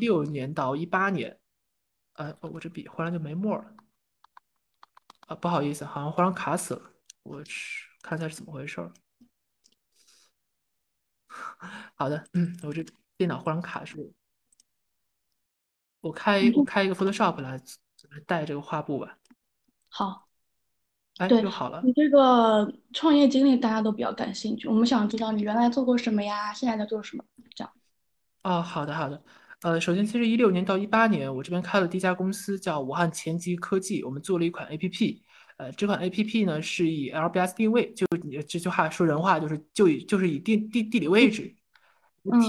六年到一八年，呃，我这笔忽然就没墨了，啊，不好意思，好像忽然卡死了，我去看一下是怎么回事儿。好的，嗯，我这电脑忽然卡住，我开我开一个 Photoshop 来带这个画布吧。好，哎，对就好了。你这个创业经历大家都比较感兴趣，我们想知道你原来做过什么呀，现在在做什么，这样。哦，好的好的。呃，首先，其实一六年到一八年，我这边开了第一家公司，叫武汉前极科技，我们做了一款 APP。呃，这款 APP 呢是以 LBS 定位，就你这句话说人话，就是就以就是以地地地理位置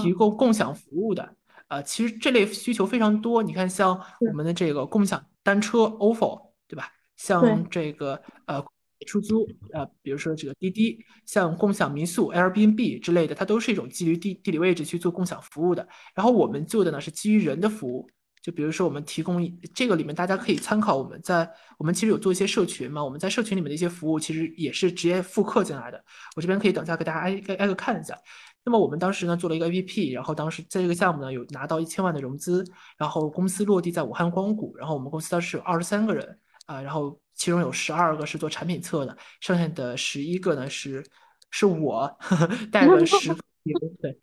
提供共享服务的。呃，其实这类需求非常多。你看，像我们的这个共享单车 ofo，对吧？像这个呃出租呃，比如说这个滴滴，像共享民宿 Airbnb 之类的，它都是一种基于地地理位置去做共享服务的。然后我们做的呢是基于人的服务。就比如说，我们提供这个里面，大家可以参考我们在我们其实有做一些社群嘛，我们在社群里面的一些服务，其实也是直接复刻进来的。我这边可以等下给大家挨挨挨个看一下。那么我们当时呢做了一个 APP，然后当时在这个项目呢有拿到一千万的融资，然后公司落地在武汉光谷，然后我们公司当时有二十三个人啊，然后其中有十二个是做产品测的，剩下的十一个呢是是我呵 呵带了十个 对。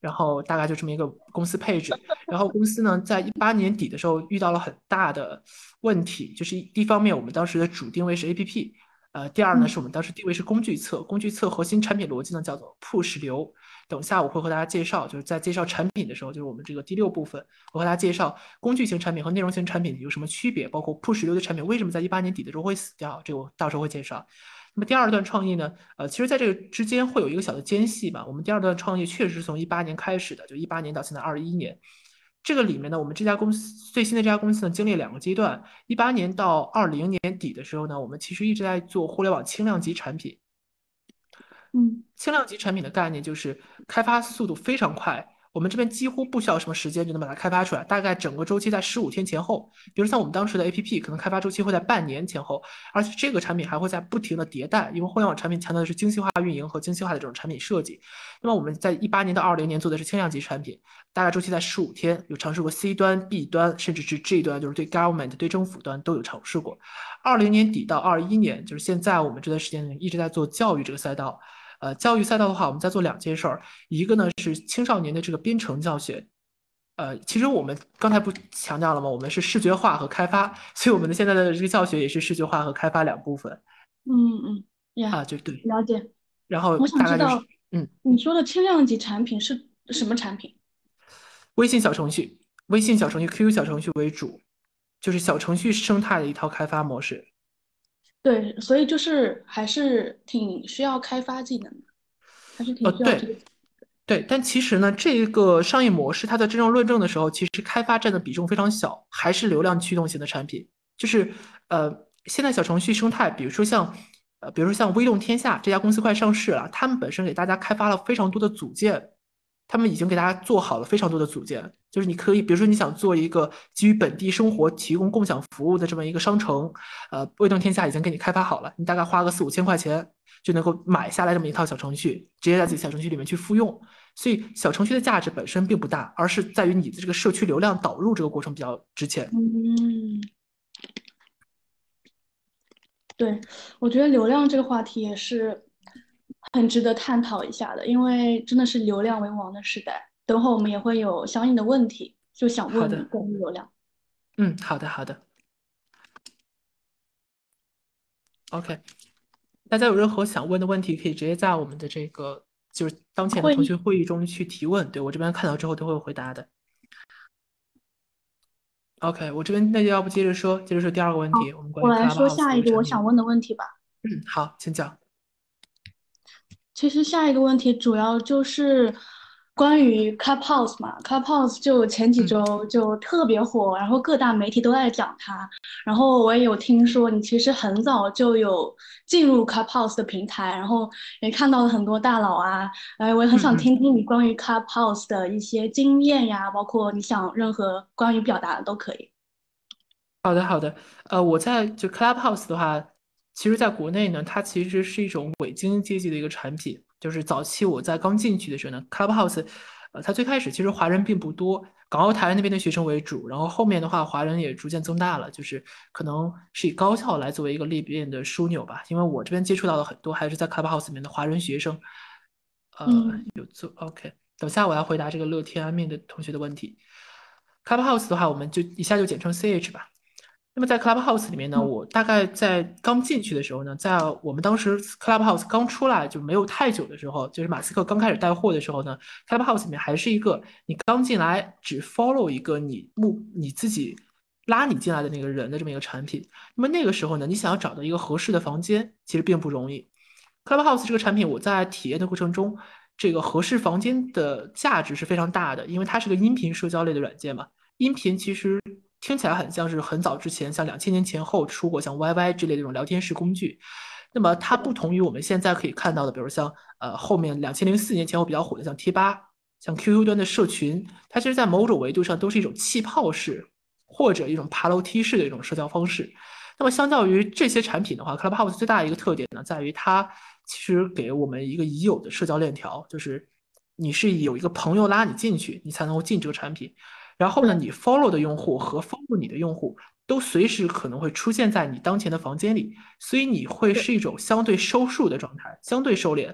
然后大概就这么一个公司配置，然后公司呢，在一八年底的时候遇到了很大的问题，就是一方面我们当时的主定位是 APP，呃，第二呢是我们当时定位是工具侧，工具侧核心产品逻辑呢叫做 push 流，等下我会和大家介绍，就是在介绍产品的时候，就是我们这个第六部分，我和大家介绍工具型产品和内容型产品有什么区别，包括 push 流的产品为什么在一八年底的时候会死掉，这个我到时候会介绍。那么第二段创意呢？呃，其实在这个之间会有一个小的间隙吧。我们第二段创业确实是从一八年开始的，就一八年到现在二一年。这个里面呢，我们这家公司最新的这家公司呢，经历两个阶段。一八年到二零年底的时候呢，我们其实一直在做互联网轻量级产品。嗯，轻量级产品的概念就是开发速度非常快。我们这边几乎不需要什么时间就能把它开发出来，大概整个周期在十五天前后。比如像我们当时的 APP，可能开发周期会在半年前后，而且这个产品还会在不停的迭代，因为互联网产品强调的是精细化运营和精细化的这种产品设计。那么我们在一八年到二零年做的是轻量级产品，大概周期在十五天，有尝试过 C 端、B 端，甚至是 G 端，就是对 government、对政府端都有尝试过。二零年底到二一年，就是现在我们这段时间一直在做教育这个赛道。呃，教育赛道的话，我们在做两件事儿，一个呢是青少年的这个编程教学。呃，其实我们刚才不强调了吗？我们是视觉化和开发，所以我们的现在的这个教学也是视觉化和开发两部分。嗯嗯，啊，就对，了解。然后我想知道，嗯，你说的轻量级产品是什么产品？微信小程序，微信小程序、QQ 小程序为主，就是小程序生态的一套开发模式。对，所以就是还是挺需要开发技能的，还是挺需要这个。对，但其实呢，这个商业模式它在真正论证的时候，其实开发占的比重非常小，还是流量驱动型的产品。就是呃，现在小程序生态，比如说像呃，比如说像微动天下这家公司快上市了，他们本身给大家开发了非常多的组件。他们已经给大家做好了非常多的组件，就是你可以，比如说你想做一个基于本地生活提供共享服务的这么一个商城，呃，微动天下已经给你开发好了，你大概花个四五千块钱就能够买下来这么一套小程序，直接在自己小程序里面去复用。所以小程序的价值本身并不大，而是在于你的这个社区流量导入这个过程比较值钱。嗯，对，我觉得流量这个话题也是。很值得探讨一下的，因为真的是流量为王的时代。等会我们也会有相应的问题，就想问你关于流量。嗯，好的，好的。OK，大家有任何想问的问题，可以直接在我们的这个就是当前的腾讯会议中去提问。对我这边看到之后都会回答的。OK，我这边那就要不接着说，接着说第二个问题。我们我来说下一个我想问的问题吧。嗯，好，请讲。其实下一个问题主要就是关于 Clubhouse 嘛，Clubhouse 就前几周就特别火，然后各大媒体都在讲它。然后我也有听说你其实很早就有进入 Clubhouse 的平台，然后也看到了很多大佬啊。哎，我也很想听听你关于 Clubhouse 的一些经验呀，包括你想任何关于表达的都可以。好的，好的。呃，我在就 Clubhouse 的话。其实，在国内呢，它其实是一种伪精英阶级的一个产品。就是早期我在刚进去的时候呢，Clubhouse，呃，它最开始其实华人并不多，港澳台那边的学生为主，然后后面的话华人也逐渐增大了，就是可能是以高校来作为一个裂变的枢纽吧。因为我这边接触到的很多还是在 Clubhouse 里面的华人学生，呃，有做 OK。等下我要回答这个乐天安面的同学的问题。Clubhouse 的话，我们就一下就简称 CH 吧。那么在 Clubhouse 里面呢，我大概在刚进去的时候呢，在我们当时 Clubhouse 刚出来就没有太久的时候，就是马斯克刚开始带货的时候呢，Clubhouse 里面还是一个你刚进来只 follow 一个你目你自己拉你进来的那个人的这么一个产品。那么那个时候呢，你想要找到一个合适的房间，其实并不容易。Clubhouse 这个产品，我在体验的过程中，这个合适房间的价值是非常大的，因为它是个音频社交类的软件嘛，音频其实。听起来很像是很早之前，像两千年前后出过像 YY 之类的这种聊天式工具。那么它不同于我们现在可以看到的，比如像呃后面两千零四年前后比较火的像贴吧、像 QQ 端的社群，它其实在某种维度上都是一种气泡式或者一种爬楼梯式的一种社交方式。那么相较于这些产品的话，Clubhouse 最大的一个特点呢，在于它其实给我们一个已有的社交链条，就是你是有一个朋友拉你进去，你才能够进这个产品。然后呢，你 follow 的用户和 follow 你的用户都随时可能会出现在你当前的房间里，所以你会是一种相对收束的状态，相对收敛。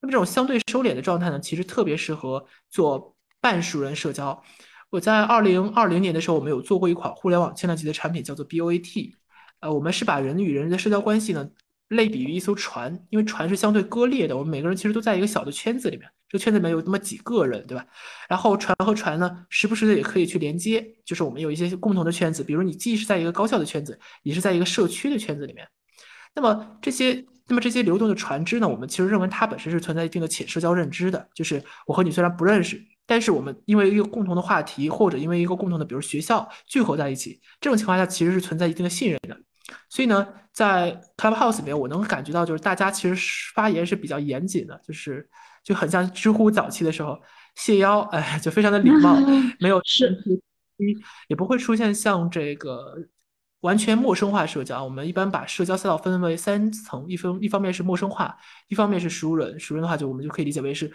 那么这种相对收敛的状态呢，其实特别适合做半熟人社交。我在二零二零年的时候，我们有做过一款互联网轻量级的产品，叫做 BOAT。呃，我们是把人与人的社交关系呢。类比于一艘船，因为船是相对割裂的，我们每个人其实都在一个小的圈子里面，这个圈子里面有那么几个人，对吧？然后船和船呢，时不时的也可以去连接，就是我们有一些共同的圈子，比如你既是在一个高校的圈子，也是在一个社区的圈子里面。那么这些，那么这些流动的船只呢，我们其实认为它本身是存在一定的浅社交认知的，就是我和你虽然不认识，但是我们因为一个共同的话题，或者因为一个共同的，比如学校聚合在一起，这种情况下其实是存在一定的信任的。所以呢，在 Clubhouse 里面，我能感觉到，就是大家其实发言是比较严谨的，就是就很像知乎早期的时候，谢邀，哎，就非常的礼貌，没有是，也不会出现像这个完全陌生化社交。我们一般把社交赛道分为三层，一分一方面是陌生化，一方面是熟人。熟人的话，就我们就可以理解为是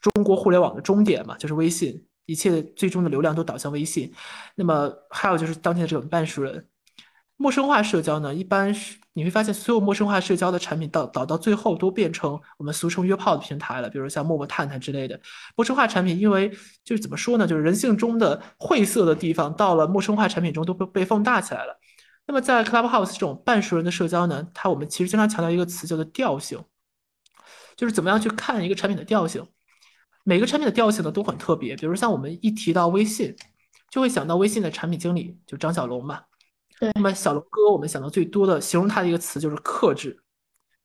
中国互联网的终点嘛，就是微信，一切最终的流量都导向微信。那么还有就是当前的这种半熟人。陌生化社交呢，一般是你会发现，所有陌生化社交的产品到导到最后都变成我们俗称约炮的平台了，比如像陌陌、探探之类的。陌生化产品，因为就是怎么说呢，就是人性中的晦涩的地方，到了陌生化产品中都被被放大起来了。那么在 Clubhouse 这种半熟人的社交呢，它我们其实经常强调一个词叫做调性，就是怎么样去看一个产品的调性。每个产品的调性呢都很特别，比如像我们一提到微信，就会想到微信的产品经理就张小龙嘛。那么小龙哥，我们想到最多的形容他的一个词就是克制。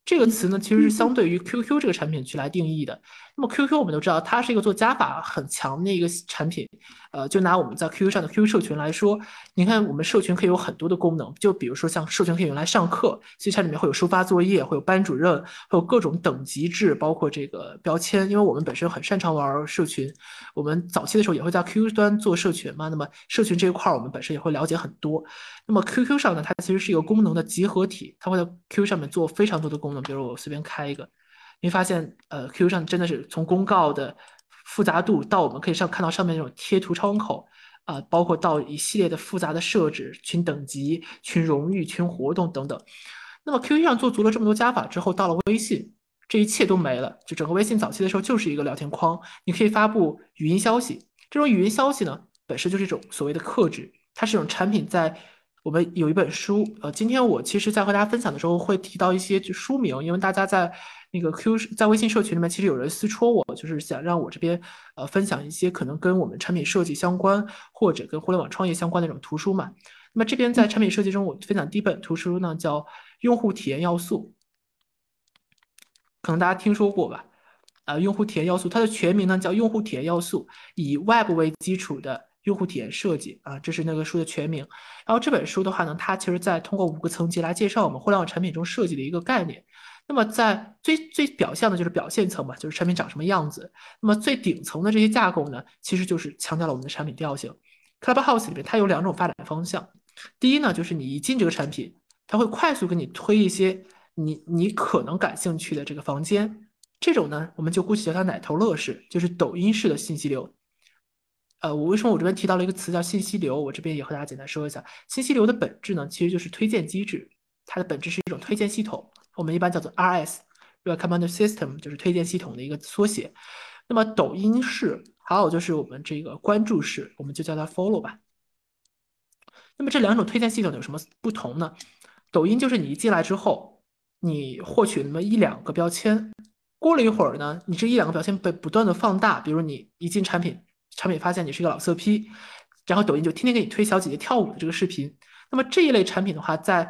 这个词呢，其实是相对于 QQ 这个产品去来定义的。那么 QQ 我们都知道，它是一个做加法很强的一个产品。呃，就拿我们在 QQ 上的 QQ 社群来说，你看我们社群可以有很多的功能，就比如说像社群可以用来上课，所以它里面会有收发作业，会有班主任，会有各种等级制，包括这个标签。因为我们本身很擅长玩社群，我们早期的时候也会在 QQ 端做社群嘛。那么社群这一块儿，我们本身也会了解很多。那么 QQ 上呢，它其实是一个功能的集合体，它会在 QQ 上面做非常多的功能。比如我随便开一个，你会发现，呃，QQ 上真的是从公告的复杂度到我们可以上看到上面那种贴图窗口，啊，包括到一系列的复杂的设置、群等级、群荣誉、群活动等等。那么 QQ 上做足了这么多加法之后，到了微信，这一切都没了。就整个微信早期的时候就是一个聊天框，你可以发布语音消息。这种语音消息呢，本身就是一种所谓的克制，它是一种产品在。我们有一本书，呃，今天我其实，在和大家分享的时候，会提到一些书名，因为大家在那个 Q 在微信社群里面，其实有人私戳我，就是想让我这边呃分享一些可能跟我们产品设计相关，或者跟互联网创业相关的那种图书嘛。那么这边在产品设计中，我分享第一本图书呢，叫《用户体验要素》，可能大家听说过吧？呃，用户体验要素，它的全名呢叫《用户体验要素》，以 Web 为基础的。用户体验设计啊，这是那个书的全名。然后这本书的话呢，它其实在通过五个层级来介绍我们互联网产品中设计的一个概念。那么在最最表象的就是表现层嘛，就是产品长什么样子。那么最顶层的这些架构呢，其实就是强调了我们的产品调性。Clubhouse 里面它有两种发展方向。第一呢，就是你一进这个产品，它会快速给你推一些你你可能感兴趣的这个房间。这种呢，我们就姑且叫它奶头乐式，就是抖音式的信息流。呃，我为什么我这边提到了一个词叫信息流？我这边也和大家简单说一下，信息流的本质呢，其实就是推荐机制，它的本质是一种推荐系统，我们一般叫做 RS（Recommend System，就是推荐系统的一个缩写。那么抖音式，还有就是我们这个关注式，我们就叫它 Follow 吧。那么这两种推荐系统有什么不同呢？抖音就是你一进来之后，你获取那么一两个标签，过了一会儿呢，你这一两个标签被不断的放大，比如你一进产品，产品发现你是一个老色批，然后抖音就天天给你推小姐姐跳舞的这个视频。那么这一类产品的话，在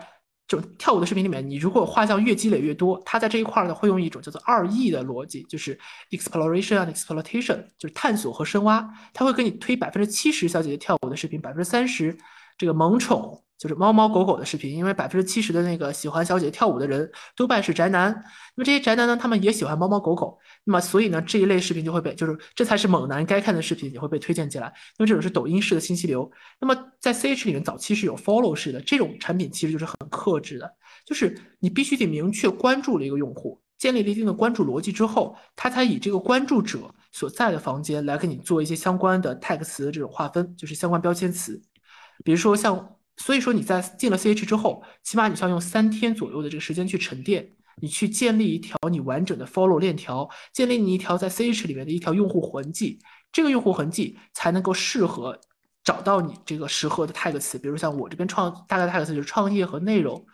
这种跳舞的视频里面，你如果画像越积累越多，它在这一块呢会用一种叫做二 E 的逻辑，就是 exploration and exploitation，就是探索和深挖。它会给你推百分之七十小姐姐跳舞的视频，百分之三十这个萌宠。就是猫猫狗狗的视频，因为百分之七十的那个喜欢小姐姐跳舞的人多半是宅男，那么这些宅男呢，他们也喜欢猫猫狗狗，那么所以呢，这一类视频就会被，就是这才是猛男该看的视频，也会被推荐进来。因为这种是抖音式的信息流。那么在 CH 里面，早期是有 follow 式的这种产品，其实就是很克制的，就是你必须得明确关注了一个用户，建立了一定的关注逻辑之后，他才以这个关注者所在的房间来给你做一些相关的 tag 词的这种划分，就是相关标签词，比如说像。所以说你在进了 CH 之后，起码你需要用三天左右的这个时间去沉淀，你去建立一条你完整的 follow 链条，建立你一条在 CH 里面的一条用户痕迹，这个用户痕迹才能够适合找到你这个适合的 tag 词，比如像我这边创大概 tag 词就是创业和内容。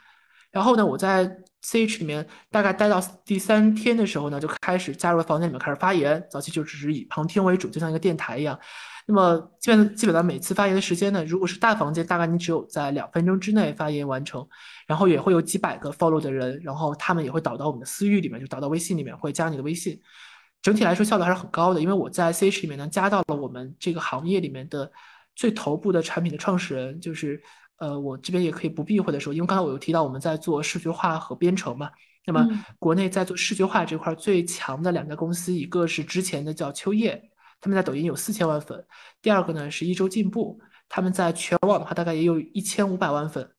然后呢，我在 CH 里面大概待到第三天的时候呢，就开始加入房间里面开始发言，早期就只是以旁听为主，就像一个电台一样。那么基本基本上每次发言的时间呢，如果是大房间，大概你只有在两分钟之内发言完成，然后也会有几百个 follow 的人，然后他们也会导到我们的私域里面，就导到微信里面，会加你的微信。整体来说效率还是很高的，因为我在 CH 里面呢加到了我们这个行业里面的最头部的产品的创始人，就是呃我这边也可以不避讳的说，因为刚才我有提到我们在做视觉化和编程嘛，那么国内在做视觉化这块最强的两家公司，一个是之前的叫秋叶。他们在抖音有四千万粉，第二个呢是一周进步，他们在全网的话大概也有一千五百万粉，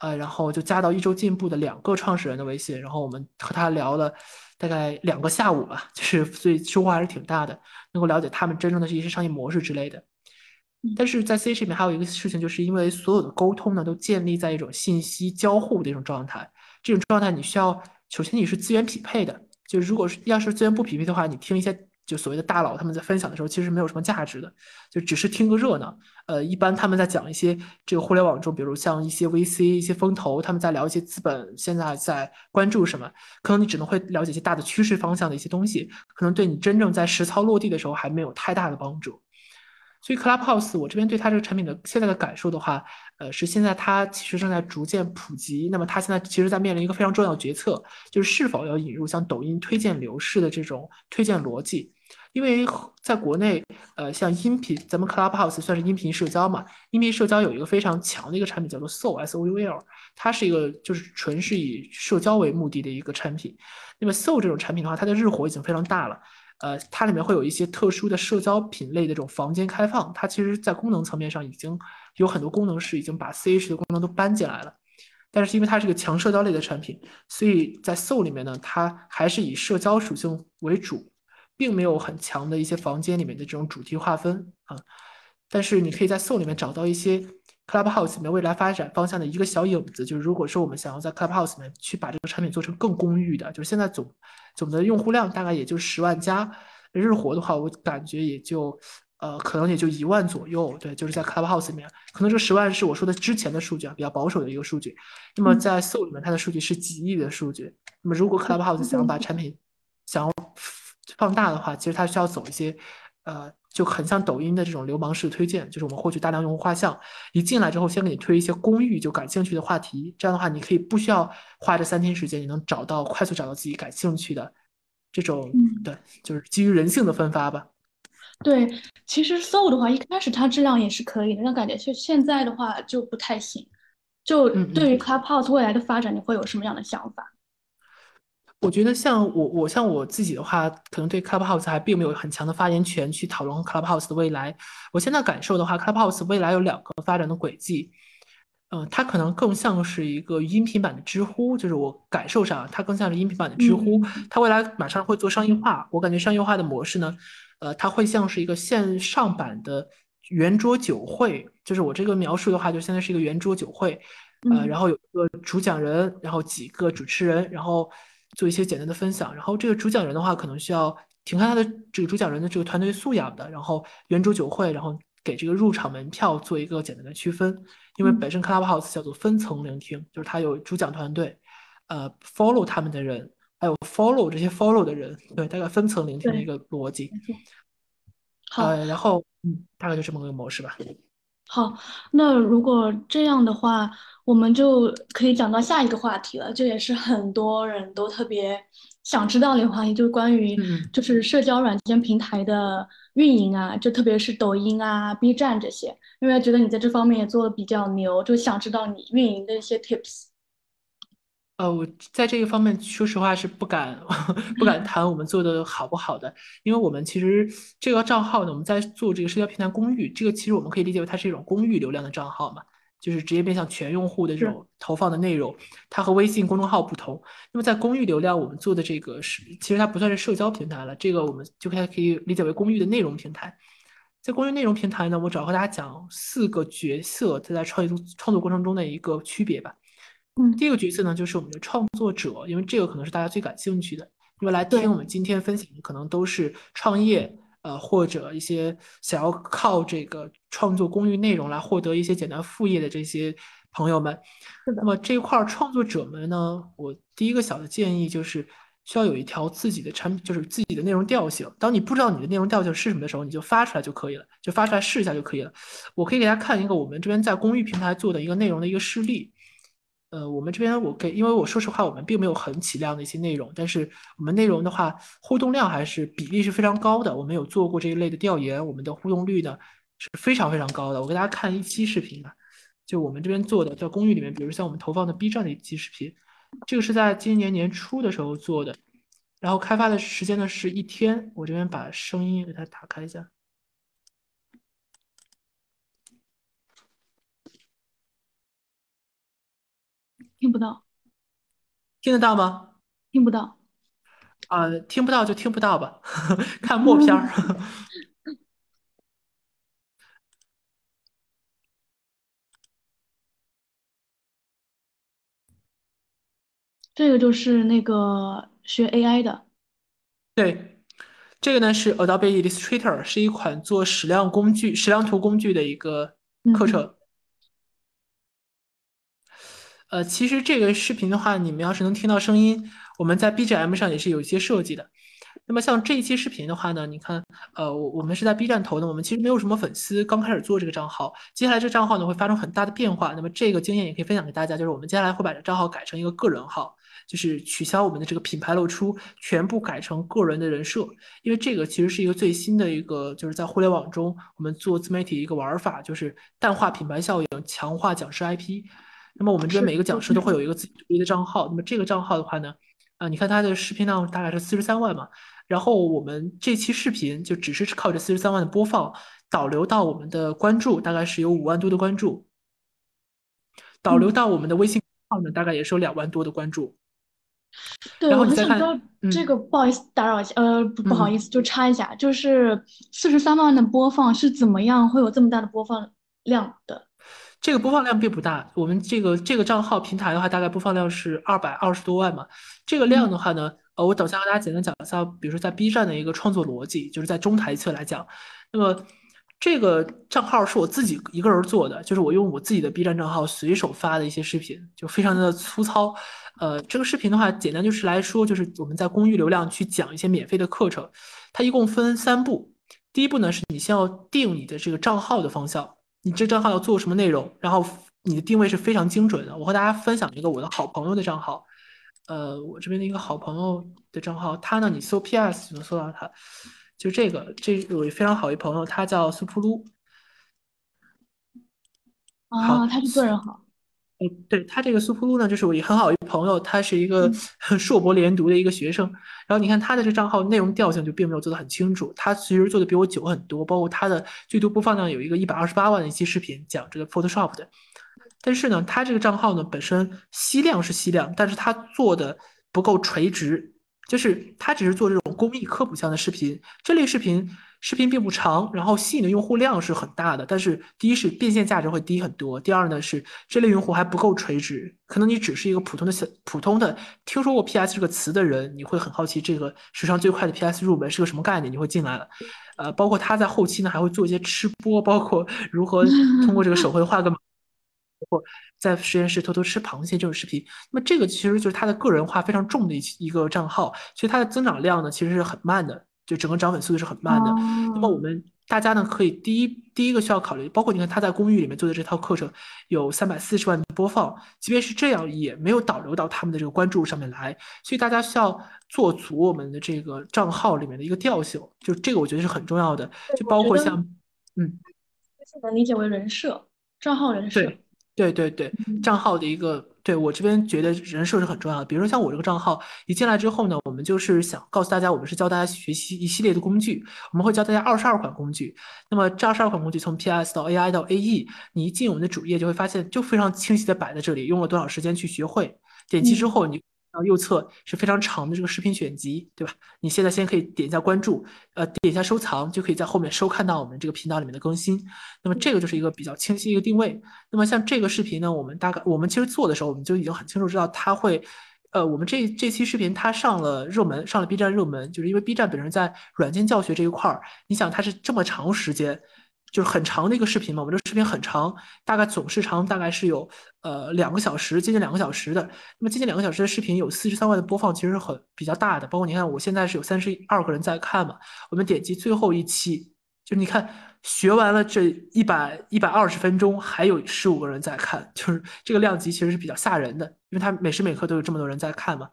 呃，然后就加到一周进步的两个创始人的微信，然后我们和他聊了大概两个下午吧，就是所以收获还是挺大的，能够了解他们真正的是一些商业模式之类的。但是在 C 市里面还有一个事情，就是因为所有的沟通呢都建立在一种信息交互的一种状态，这种状态你需要首先你是资源匹配的，就如果是要是资源不匹配的话，你听一些。就所谓的大佬，他们在分享的时候，其实没有什么价值的，就只是听个热闹。呃，一般他们在讲一些这个互联网中，比如像一些 VC、一些风投，他们在聊一些资本现在在关注什么，可能你只能会了解一些大的趋势方向的一些东西，可能对你真正在实操落地的时候还没有太大的帮助。所以 Clubhouse，我这边对它这个产品的现在的感受的话，呃，是现在它其实正在逐渐普及。那么它现在其实在面临一个非常重要的决策，就是是否要引入像抖音推荐流式的这种推荐逻辑。因为在国内，呃，像音频，咱们 Clubhouse 算是音频社交嘛。音频社交有一个非常强的一个产品叫做 Soul，S O U L，它是一个就是纯是以社交为目的的一个产品。那么 Soul 这种产品的话，它的日活已经非常大了。呃，它里面会有一些特殊的社交品类的这种房间开放。它其实在功能层面上已经有很多功能是已经把 C H 的功能都搬进来了。但是因为它是个强社交类的产品，所以在 Soul 里面呢，它还是以社交属性为主。并没有很强的一些房间里面的这种主题划分啊，但是你可以在 Soul 里面找到一些 Clubhouse 里面未来发展方向的一个小影子。就是如果说我们想要在 Clubhouse 里面去把这个产品做成更公寓的，就是现在总总的用户量大概也就十万加，日活的话我感觉也就呃可能也就一万左右。对，就是在 Clubhouse 里面，可能这十万是我说的之前的数据啊，比较保守的一个数据。那么在 Soul 里面，它的数据是几亿的数据。那么如果 Clubhouse 想要把产品想要放大的话，其实它需要走一些，呃，就很像抖音的这种流氓式推荐，就是我们获取大量用户画像，一进来之后先给你推一些公寓就感兴趣的话题，这样的话你可以不需要花这三天时间，你能找到快速找到自己感兴趣的这种，对，就是基于人性的分发吧。对，其实 Soul 的话，一开始它质量也是可以的，但感觉现现在的话就不太行。就对于 Clubhouse 未来的发展，你会有什么样的想法？我觉得像我我像我自己的话，可能对 Clubhouse 还并没有很强的发言权去讨论 Clubhouse 的未来。我现在感受的话，Clubhouse 未来有两个发展的轨迹。嗯，它可能更像是一个音频版的知乎，就是我感受上，它更像是音频版的知乎。它未来马上会做商业化，我感觉商业化的模式呢，呃，它会像是一个线上版的圆桌酒会，就是我这个描述的话，就现在是一个圆桌酒会，呃，然后有一个主讲人，然后几个主持人，然后做一些简单的分享。然后这个主讲人的话，可能需要挺看他的这个主讲人的这个团队素养的。然后圆桌酒会，然后给这个入场门票做一个简单的区分，因为本身 Clubhouse 叫做分层聆听，就是它有主讲团队，呃，follow 他们的人，还有 follow 这些 follow 的人，对，大概分层聆听的一个逻辑。好，然后嗯，大概就这么个模式吧。好，那如果这样的话，我们就可以讲到下一个话题了。这也是很多人都特别想知道的话题，就是关于就是社交软件平台的运营啊，就特别是抖音啊、B 站这些，因为觉得你在这方面也做的比较牛，就想知道你运营的一些 tips。呃，我在这个方面，说实话是不敢 不敢谈我们做的好不好的，因为我们其实这个账号呢，我们在做这个社交平台公寓，这个其实我们可以理解为它是一种公寓流量的账号嘛，就是直接面向全用户的这种投放的内容，它和微信公众号不同。那么在公寓流量，我们做的这个是，其实它不算是社交平台了，这个我们就可以可以理解为公寓的内容平台。在公寓内容平台呢，我主要和大家讲四个角色它在创作创作过程中的一个区别吧。第一个角色呢，就是我们的创作者，因为这个可能是大家最感兴趣的。因为来听我们今天分享的，可能都是创业，呃，或者一些想要靠这个创作公寓内容来获得一些简单副业的这些朋友们。那么这一块创作者们呢，我第一个小的建议就是需要有一条自己的产品，就是自己的内容调性。当你不知道你的内容调性是什么的时候，你就发出来就可以了，就发出来试一下就可以了。我可以给大家看一个我们这边在公寓平台做的一个内容的一个示例。呃，我们这边我给，因为我说实话，我们并没有很起量的一些内容，但是我们内容的话，互动量还是比例是非常高的。我们有做过这一类的调研，我们的互动率呢是非常非常高的。我给大家看一期视频吧，就我们这边做的，在公寓里面，比如像我们投放的 B 站的一期视频，这个是在今年年初的时候做的，然后开发的时间呢是一天。我这边把声音给它打开一下。听不到，听得到吗？听不到，啊，听不到就听不到吧，看默片儿。这个就是那个学 AI 的，对，这个呢是 Adobe Illustrator，是一款做矢量工具、矢量图工具的一个课程。呃，其实这个视频的话，你们要是能听到声音，我们在 BGM 上也是有一些设计的。那么像这一期视频的话呢，你看，呃，我我们是在 B 站投的，我们其实没有什么粉丝，刚开始做这个账号，接下来这账号呢会发生很大的变化。那么这个经验也可以分享给大家，就是我们接下来会把这账号改成一个个人号，就是取消我们的这个品牌露出，全部改成个人的人设，因为这个其实是一个最新的一个，就是在互联网中我们做自媒体一个玩法，就是淡化品牌效应，强化讲师 IP。那么我们这边每个讲师都会有一个自己独立的账号。那么这个账号的话呢，啊，你看它的视频量大概是四十三万嘛。然后我们这期视频就只是靠这四十三万的播放导流到我们的关注，大概是有五万多的关注。导流到我们的微信号呢，大概也是有两万多的关注。对，我很想知道这个，不好意思打扰一下，呃，不好意思，就插一下，就是四十三万的播放是怎么样会有这么大的播放量的？这个播放量并不大，我们这个这个账号平台的话，大概播放量是二百二十多万嘛。这个量的话呢，呃，我等下和大家简单讲一下，比如说在 B 站的一个创作逻辑，就是在中台侧来讲，那么这个账号是我自己一个人做的，就是我用我自己的 B 站账号随手发的一些视频，就非常的粗糙。呃，这个视频的话，简单就是来说，就是我们在公域流量去讲一些免费的课程，它一共分三步。第一步呢，是你先要定你的这个账号的方向。你这账号要做什么内容？然后你的定位是非常精准的。我和大家分享一个我的好朋友的账号，呃，我这边的一个好朋友的账号，他呢，你搜 PS 就能搜到他，就这个，这我非常好一朋友，他叫苏普鲁。啊，他是个人号。嗯，对他这个苏普鲁呢，就是我一很好一朋友，他是一个 硕博连读的一个学生。然后你看他的这账号内容调性就并没有做得很清楚，他其实做的比我久很多，包括他的最多播放量有一个一百二十八万的一期视频讲这个 Photoshop 的。但是呢，他这个账号呢本身吸量是吸量，但是他做的不够垂直，就是他只是做这种公益科普向的视频，这类视频视频并不长，然后吸引的用户量是很大的，但是第一是变现价值会低很多，第二呢是这类用户还不够垂直，可能你只是一个普通的小普通的听说过 PS 这个词的人，你会很好奇这个史上最快的 PS 入门是个什么概念，你会进来了。呃，包括他在后期呢还会做一些吃播，包括如何通过这个手绘画个。或在实验室偷偷吃螃蟹这种视频，那么这个其实就是他的个人化非常重的一一个账号，所以它的增长量呢其实是很慢的，就整个涨粉速度是很慢的。那么我们大家呢可以第一第一个需要考虑，包括你看他在公寓里面做的这套课程有三百四十万的播放，即便是这样也没有导流到他们的这个关注上面来，所以大家需要做足我们的这个账号里面的一个调性，就这个我觉得是很重要的，就包括像嗯，能理解为人设账号人设。对对对，账号的一个，对我这边觉得人设是很重要的。比如说像我这个账号一进来之后呢，我们就是想告诉大家，我们是教大家学习一系列的工具，我们会教大家二十二款工具。那么这二十二款工具从 PS 到 AI 到 AE，你一进我们的主页就会发现，就非常清晰的摆在这里，用了多少时间去学会。点击之后你。然后右侧是非常长的这个视频选集，对吧？你现在先可以点一下关注，呃，点一下收藏，就可以在后面收看到我们这个频道里面的更新。那么这个就是一个比较清晰一个定位。那么像这个视频呢，我们大概我们其实做的时候，我们就已经很清楚知道它会，呃，我们这这期视频它上了热门，上了 B 站热门，就是因为 B 站本身在软件教学这一块儿，你想它是这么长时间。就是很长的一个视频嘛，我们这视频很长，大概总时长大概是有呃两个小时，接近两个小时的。那么接近两个小时的视频有四十三万的播放，其实很比较大的。包括你看，我现在是有三十二个人在看嘛。我们点击最后一期，就你看学完了这一百一百二十分钟，还有十五个人在看，就是这个量级其实是比较吓人的，因为它每时每刻都有这么多人在看嘛。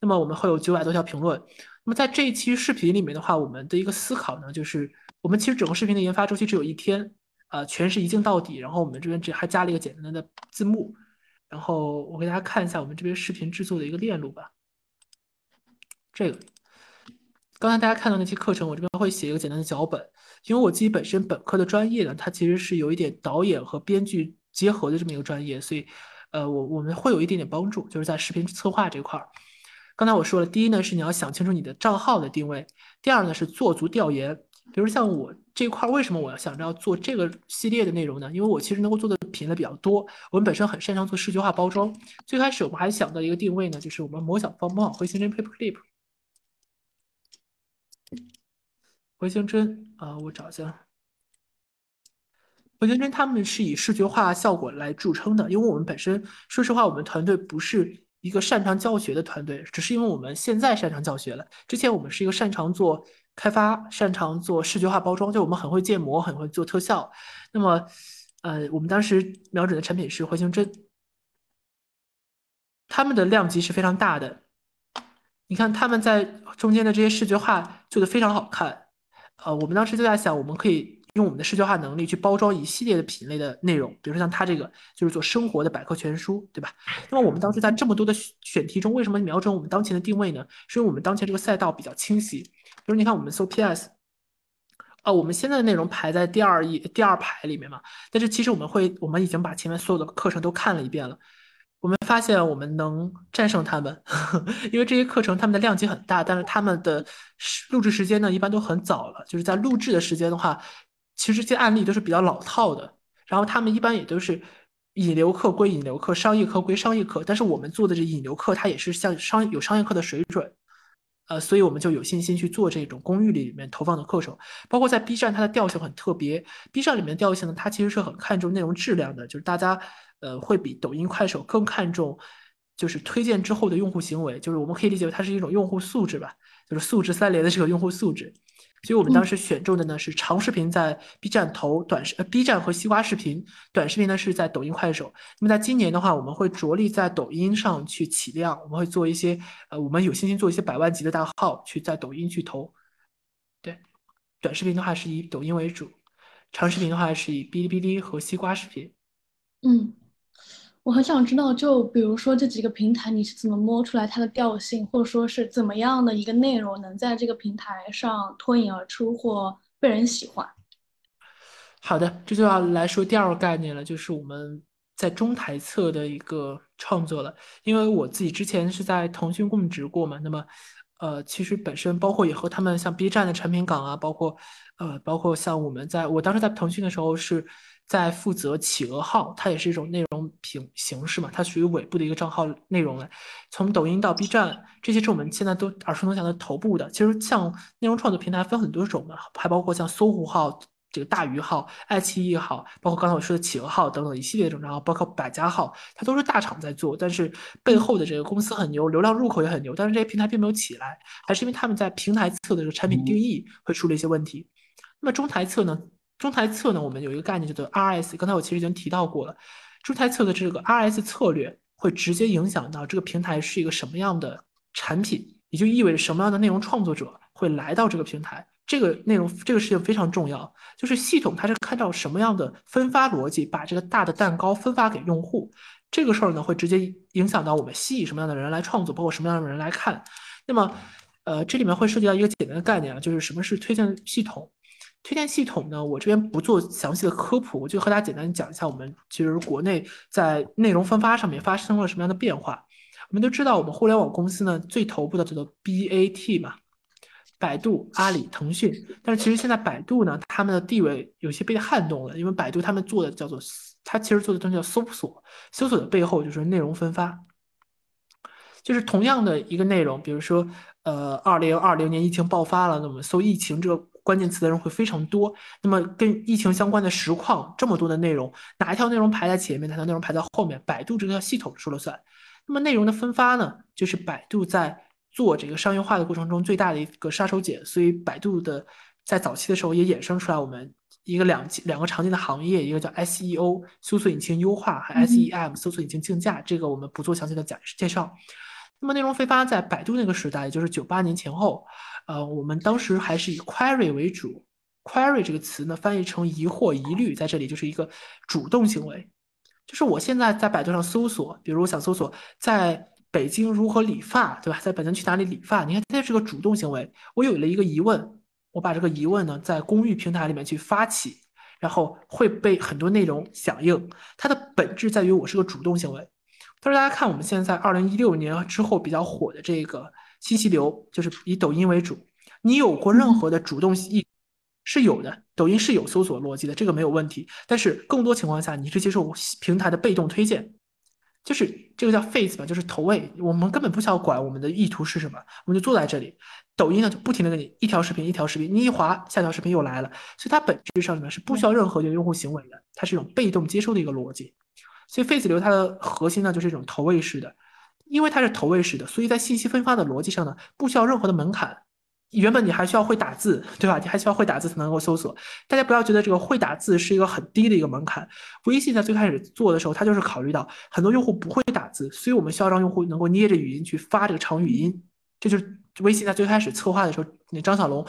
那么我们会有九百多条评论。那么在这一期视频里面的话，我们的一个思考呢，就是。我们其实整个视频的研发周期只有一天，呃，全是一镜到底。然后我们这边只还加了一个简单的字幕。然后我给大家看一下我们这边视频制作的一个链路吧。这个，刚才大家看到那期课程，我这边会写一个简单的脚本，因为我自己本身本科的专业呢，它其实是有一点导演和编剧结合的这么一个专业，所以，呃，我我们会有一点点帮助，就是在视频策划这块儿。刚才我说了，第一呢是你要想清楚你的账号的定位，第二呢是做足调研。比如像我这块，为什么我要想着要做这个系列的内容呢？因为我其实能够做的品类比较多，我们本身很擅长做视觉化包装。最开始我们还想到一个定位呢，就是我们模想方模仿回形针 Paperclip，回形针啊，我找一下，回形针他们是以视觉化效果来著称的，因为我们本身说实话，我们团队不是一个擅长教学的团队，只是因为我们现在擅长教学了，之前我们是一个擅长做。开发擅长做视觉化包装，就我们很会建模，很会做特效。那么，呃，我们当时瞄准的产品是回形针，他们的量级是非常大的。你看他们在中间的这些视觉化做的非常好看。呃，我们当时就在想，我们可以。用我们的视觉化能力去包装一系列的品类的内容，比如说像它这个就是做生活的百科全书，对吧？那么我们当时在这么多的选题中，为什么瞄准我们当前的定位呢？是因为我们当前这个赛道比较清晰。比如你看，我们搜 PS，啊，我们现在的内容排在第二页第二排里面嘛，但是其实我们会，我们已经把前面所有的课程都看了一遍了。我们发现我们能战胜他们，因为这些课程他们的量级很大，但是他们的录制时间呢一般都很早了，就是在录制的时间的话。其实这些案例都是比较老套的，然后他们一般也都是引流课归引流课，商业课归商业课。但是我们做的这引流课，它也是像商有商业课的水准，呃，所以我们就有信心去做这种公寓里面投放的课程。包括在 B 站，它的调性很特别。B 站里面的调性呢，它其实是很看重内容质量的，就是大家呃会比抖音、快手更看重就是推荐之后的用户行为，就是我们可以理解为它是一种用户素质吧，就是素质三连的这个用户素质。所以我们当时选中的呢是长视频在 B 站投，短视呃 B 站和西瓜视频，短视频呢是在抖音、快手。那么在今年的话，我们会着力在抖音上去起量，我们会做一些呃，我们有信心做一些百万级的大号去在抖音去投。对，短视频的话是以抖音为主，长视频的话是以哔哩哔哩和西瓜视频。嗯。我很想知道，就比如说这几个平台，你是怎么摸出来它的调性，或者说是怎么样的一个内容能在这个平台上脱颖而出或被人喜欢？好的，这就要来说第二个概念了，就是我们在中台侧的一个创作了。因为我自己之前是在腾讯供职过嘛，那么呃，其实本身包括也和他们像 B 站的产品岗啊，包括呃，包括像我们在我当时在腾讯的时候是在负责企鹅号，它也是一种内容形形式嘛，它属于尾部的一个账号内容了。从抖音到 B 站，这些是我们现在都耳熟能详的头部的。其实像内容创作平台分很多种嘛，还包括像搜狐号。这个大鱼号、爱奇艺号，包括刚才我说的企鹅号等等一系列这种账号，包括百家号，它都是大厂在做，但是背后的这个公司很牛，流量入口也很牛，但是这些平台并没有起来，还是因为他们在平台侧的这个产品定义会出了一些问题。那么中台侧呢？中台侧呢？我们有一个概念叫做 RS，刚才我其实已经提到过了，中台侧的这个 RS 策略会直接影响到这个平台是一个什么样的产品，也就意味着什么样的内容创作者会来到这个平台。这个内容这个事情非常重要，就是系统它是看到什么样的分发逻辑，把这个大的蛋糕分发给用户，这个事儿呢会直接影响到我们吸引什么样的人来创作，包括什么样的人来看。那么，呃，这里面会涉及到一个简单的概念啊，就是什么是推荐系统？推荐系统呢，我这边不做详细的科普，我就和大家简单讲一下，我们其实国内在内容分发上面发生了什么样的变化。我们都知道，我们互联网公司呢最头部的叫做 BAT 嘛。百度、阿里、腾讯，但是其实现在百度呢，他们的地位有些被撼动了，因为百度他们做的叫做，它其实做的东西叫搜索，搜索的背后就是内容分发，就是同样的一个内容，比如说，呃，二零二零年疫情爆发了，那我们搜疫情这个关键词的人会非常多，那么跟疫情相关的实况这么多的内容，哪一条内容排在前面，哪条内容排在后面，百度这个系统说了算。那么内容的分发呢，就是百度在。做这个商业化的过程中最大的一个杀手锏，所以百度的在早期的时候也衍生出来我们一个两两个常见的行业，一个叫 SEO 搜索引擎优化，和 SEM 搜索引擎竞价，这个我们不做详细的讲介绍。那么内容分发在百度那个时代，也就是九八年前后，呃，我们当时还是以 query 为主，query 这个词呢翻译成疑惑、疑虑，在这里就是一个主动行为，就是我现在在百度上搜索，比如我想搜索在。北京如何理发，对吧？在北京去哪里理发？你看，这是个主动行为。我有了一个疑问，我把这个疑问呢，在公域平台里面去发起，然后会被很多内容响应。它的本质在于我是个主动行为。但是大家看，我们现在在二零一六年之后比较火的这个信息流，就是以抖音为主。你有过任何的主动意？是有的，抖音是有搜索逻辑的，这个没有问题。但是更多情况下，你是接受平台的被动推荐。就是这个叫 face 吧，就是投喂，我们根本不需要管我们的意图是什么，我们就坐在这里。抖音呢就不停的给你一条视频一条视频，你一滑下条视频又来了，所以它本质上面是不需要任何的用户行为的，它是一种被动接收的一个逻辑。所以 face 流它的核心呢就是一种投喂式的，因为它是投喂式的，所以在信息分发的逻辑上呢不需要任何的门槛。原本你还需要会打字，对吧？你还需要会打字才能够搜索。大家不要觉得这个会打字是一个很低的一个门槛。微信在最开始做的时候，它就是考虑到很多用户不会打字，所以我们需要让用户能够捏着语音去发这个长语音。这就是微信在最开始策划的时候，那张小龙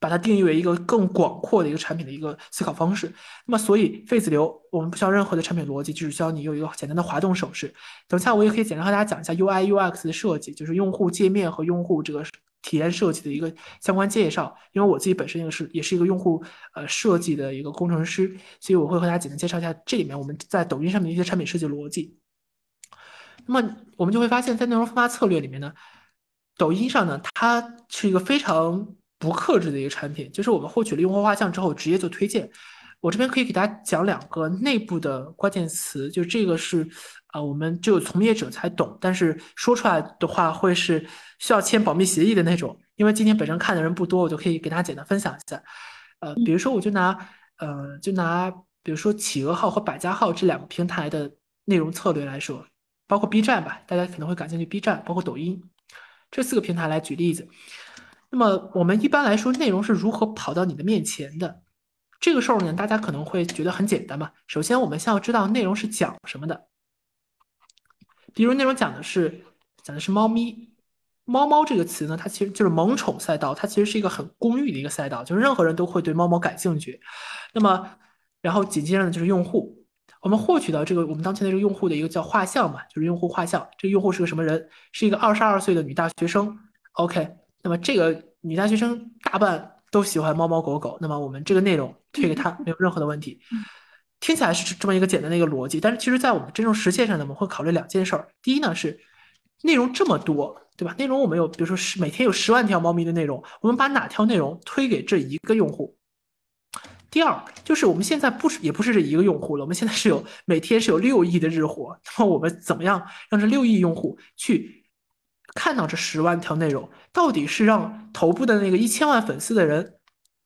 把它定义为一个更广阔的一个产品的一个思考方式。那么，所以 Face 流我们不需要任何的产品逻辑，就是需要你有一个简单的滑动手势。等下我也可以简单和大家讲一下 UI UX 的设计，就是用户界面和用户这个。体验设计的一个相关介绍，因为我自己本身也是也是一个用户呃设计的一个工程师，所以我会和大家简单介绍一下这里面我们在抖音上面的一些产品设计逻辑。那么我们就会发现，在内容分发策略里面呢，抖音上呢，它是一个非常不克制的一个产品，就是我们获取了用户画像之后，直接做推荐。我这边可以给大家讲两个内部的关键词，就这个是。啊，我们只有从业者才懂，但是说出来的话会是需要签保密协议的那种。因为今天本身看的人不多，我就可以给大家简单分享一下。呃，比如说我就拿呃就拿比如说企鹅号和百家号这两个平台的内容策略来说，包括 B 站吧，大家可能会感兴趣 B 站，包括抖音这四个平台来举例子。那么我们一般来说，内容是如何跑到你的面前的？这个时候呢，大家可能会觉得很简单嘛。首先，我们先要知道内容是讲什么的。比如内容讲的是讲的是猫咪，猫猫这个词呢，它其实就是萌宠赛道，它其实是一个很公域的一个赛道，就是任何人都会对猫猫感兴趣。那么，然后紧接着呢就是用户，我们获取到这个我们当前的这个用户的一个叫画像嘛，就是用户画像，这个用户是个什么人？是一个二十二岁的女大学生。OK，那么这个女大学生大半都喜欢猫猫狗狗，那么我们这个内容推给她没有任何的问题。听起来是这么一个简单的一个逻辑，但是其实，在我们真正实现上呢，我们会考虑两件事儿。第一呢是，内容这么多，对吧？内容我们有，比如说十每天有十万条猫咪的内容，我们把哪条内容推给这一个用户？第二，就是我们现在不是也不是这一个用户了，我们现在是有每天是有六亿的日活，那么我们怎么样让这六亿用户去看到这十万条内容？到底是让头部的那个一千万粉丝的人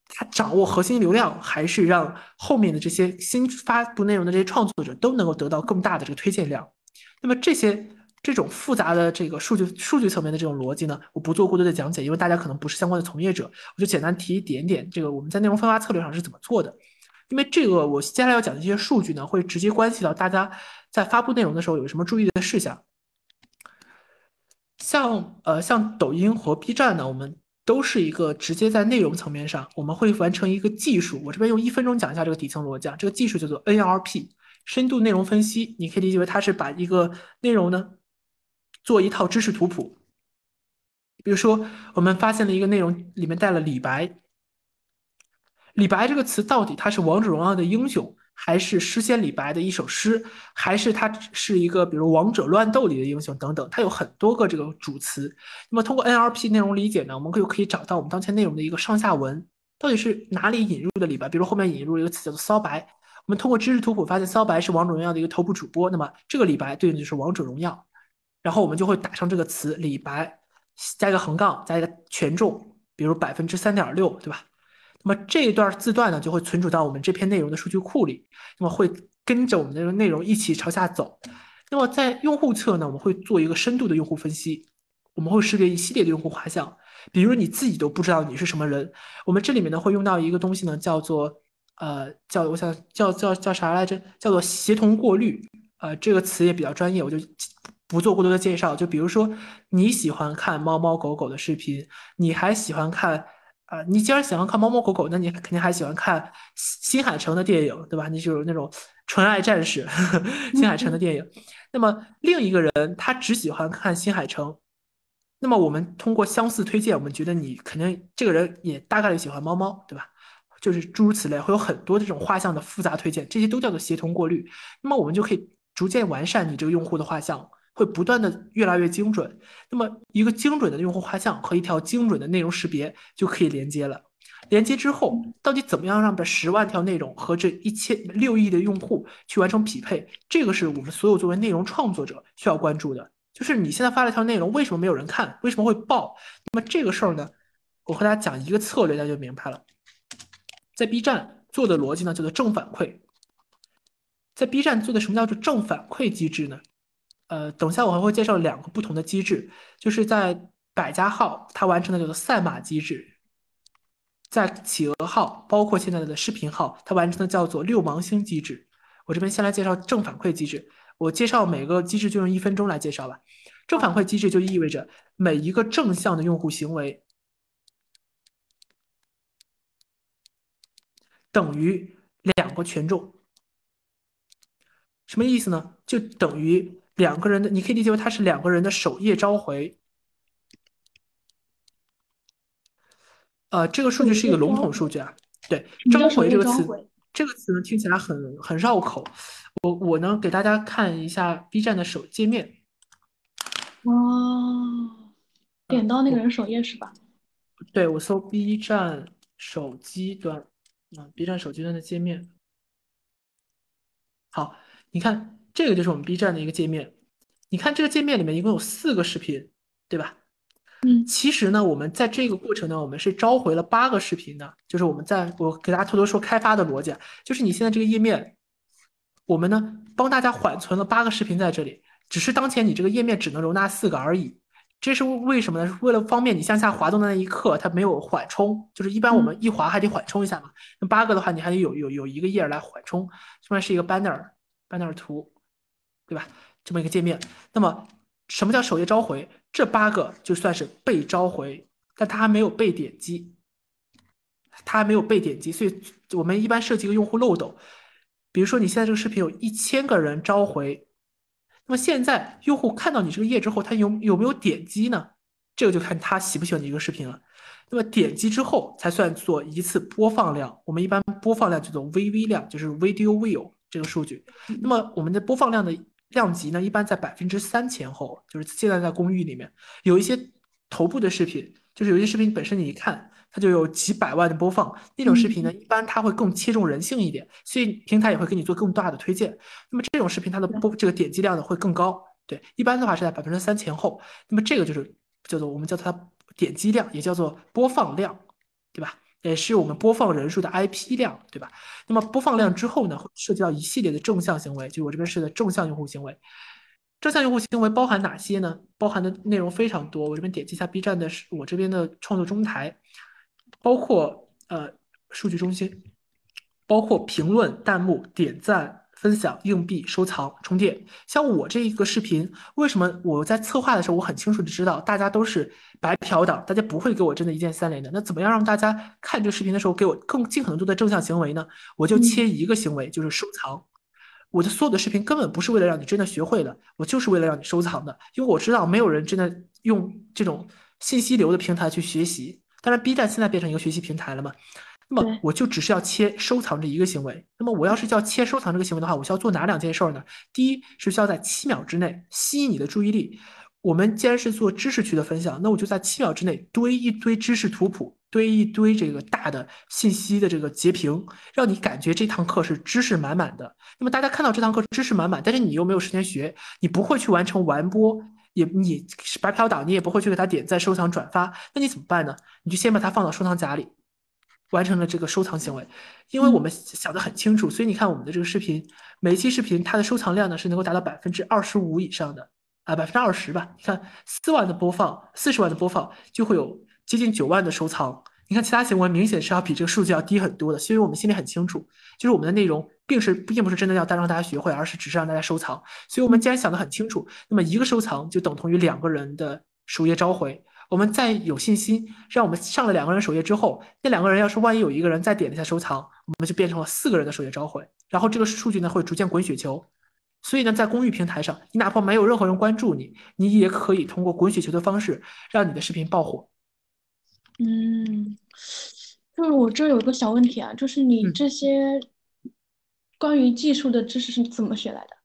他掌握核心流量，还是让后面的这些新发布内容的这些创作者都能够得到更大的这个推荐量？那么这些。这种复杂的这个数据数据层面的这种逻辑呢，我不做过多的讲解，因为大家可能不是相关的从业者，我就简单提一点点这个我们在内容分发策略上是怎么做的。因为这个我接下来要讲的这些数据呢，会直接关系到大家在发布内容的时候有什么注意的事项。像呃像抖音和 B 站呢，我们都是一个直接在内容层面上，我们会完成一个技术。我这边用一分钟讲一下这个底层逻辑，啊，这个技术叫做 NLP，深度内容分析。你可以理解为它是把一个内容呢。做一套知识图谱，比如说，我们发现了一个内容里面带了李白。李白这个词到底他是王者荣耀的英雄，还是诗仙李白的一首诗，还是他是一个比如王者乱斗里的英雄等等？它有很多个这个主词。那么通过 NLP 内容理解呢，我们就可以找到我们当前内容的一个上下文，到底是哪里引入的李白？比如后面引入了一个词叫做骚白，我们通过知识图谱发现骚白是王者荣耀的一个头部主播，那么这个李白对应的就是王者荣耀。然后我们就会打上这个词“李白”，加一个横杠，加一个权重，比如百分之三点六，对吧？那么这一段字段呢，就会存储到我们这篇内容的数据库里，那么会跟着我们的内容一起朝下走。那么在用户侧呢，我们会做一个深度的用户分析，我们会识别一系列的用户画像，比如你自己都不知道你是什么人。我们这里面呢会用到一个东西呢，叫做呃叫我想叫叫叫啥来着？叫做协同过滤。呃，这个词也比较专业，我就。不做过多的介绍，就比如说你喜欢看猫猫狗狗的视频，你还喜欢看啊？你既然喜欢看猫猫狗狗，那你肯定还喜欢看新海诚的电影，对吧？你就是那种纯爱战士，新海诚的电影。那么另一个人他只喜欢看新海诚，那么我们通过相似推荐，我们觉得你肯定这个人也大概率喜欢猫猫，对吧？就是诸如此类，会有很多这种画像的复杂推荐，这些都叫做协同过滤。那么我们就可以逐渐完善你这个用户的画像。会不断的越来越精准，那么一个精准的用户画像和一条精准的内容识别就可以连接了。连接之后，到底怎么样让这十万条内容和这一千六亿的用户去完成匹配？这个是我们所有作为内容创作者需要关注的。就是你现在发了一条内容，为什么没有人看？为什么会爆？那么这个事儿呢，我和大家讲一个策略，大家就明白了。在 B 站做的逻辑呢，叫做正反馈。在 B 站做的什么叫做正反馈机制呢？呃，等下我还会介绍两个不同的机制，就是在百家号它完成的叫做赛马机制，在企鹅号包括现在的视频号，它完成的叫做六芒星机制。我这边先来介绍正反馈机制，我介绍每个机制就用一分钟来介绍吧。正反馈机制就意味着每一个正向的用户行为等于两个权重，什么意思呢？就等于。两个人的，你可以理解为它是两个人的首页召回。呃，这个数据是一个笼统数据啊。对，召回这个词，这个词呢听起来很很绕口。我我呢给大家看一下 B 站的首界面。哦，点到那个人首页是吧？对，我搜 B 站手机端，嗯，B 站手机端的界面。好，你看。这个就是我们 B 站的一个界面，你看这个界面里面一共有四个视频，对吧？嗯，其实呢，我们在这个过程呢，我们是召回了八个视频的，就是我们在我给大家偷偷说开发的逻辑，就是你现在这个页面，我们呢帮大家缓存了八个视频在这里，只是当前你这个页面只能容纳四个而已，这是为什么呢？为了方便你向下滑动的那一刻，它没有缓冲，就是一般我们一滑还得缓冲一下嘛，那八个的话，你还得有有有一个页来缓冲，这边是一个 banner banner 图。对吧？这么一个界面，那么什么叫首页召回？这八个就算是被召回，但它还没有被点击，它还没有被点击，所以我们一般设计一个用户漏斗。比如说你现在这个视频有一千个人召回，那么现在用户看到你这个页之后，他有有没有点击呢？这个就看他喜不喜欢你这个视频了。那么点击之后才算做一次播放量，我们一般播放量叫做 VV 量，就是 Video View 这个数据。那么我们的播放量的。量级呢，一般在百分之三前后，就是现在在公寓里面有一些头部的视频，就是有些视频本身你一看它就有几百万的播放，那种视频呢，一般它会更切中人性一点，所以平台也会给你做更大的推荐。那么这种视频它的播这个点击量呢会更高，对，一般的话是在百分之三前后。那么这个就是叫做我们叫它点击量，也叫做播放量，对吧？也是我们播放人数的 IP 量，对吧？那么播放量之后呢，会涉及到一系列的正向行为，就我这边是的正向用户行为。正向用户行为包含哪些呢？包含的内容非常多。我这边点击一下 B 站的，我这边的创作中台，包括呃数据中心，包括评论、弹幕、点赞。分享、硬币、收藏、充电，像我这一个视频，为什么我在策划的时候，我很清楚的知道大家都是白嫖党，大家不会给我真的一键三连的。那怎么样让大家看这个视频的时候给我更尽可能多的正向行为呢？我就切一个行为，就是收藏。我的所有的视频根本不是为了让你真的学会的，我就是为了让你收藏的，因为我知道没有人真的用这种信息流的平台去学习。当然，B 站现在变成一个学习平台了嘛。那么我就只是要切收藏这一个行为。那么我要是叫切收藏这个行为的话，我需要做哪两件事儿呢？第一是需要在七秒之内吸引你的注意力。我们既然是做知识区的分享，那我就在七秒之内堆一堆知识图谱，堆一堆这个大的信息的这个截屏，让你感觉这堂课是知识满满的。那么大家看到这堂课知识满满，但是你又没有时间学，你不会去完成完播，也你是白嫖党，你也不会去给他点赞、收藏、转发，那你怎么办呢？你就先把它放到收藏夹里。完成了这个收藏行为，因为我们想得很清楚，所以你看我们的这个视频，每一期视频它的收藏量呢是能够达到百分之二十五以上的啊，百分之二十吧。你看四万的播放，四十万的播放就会有接近九万的收藏。你看其他行为明显是要比这个数据要低很多的，所以我们心里很清楚，就是我们的内容并是并不是真的要让大家学会，而是只是让大家收藏。所以我们既然想得很清楚，那么一个收藏就等同于两个人的首页召回。我们再有信心，让我们上了两个人首页之后，那两个人要是万一有一个人再点了一下收藏，我们就变成了四个人的首页召回，然后这个数据呢会逐渐滚雪球。所以呢，在公寓平台上，你哪怕没有任何人关注你，你也可以通过滚雪球的方式让你的视频爆火。嗯，就是我这有个小问题啊，就是你这些关于技术的知识是怎么学来的？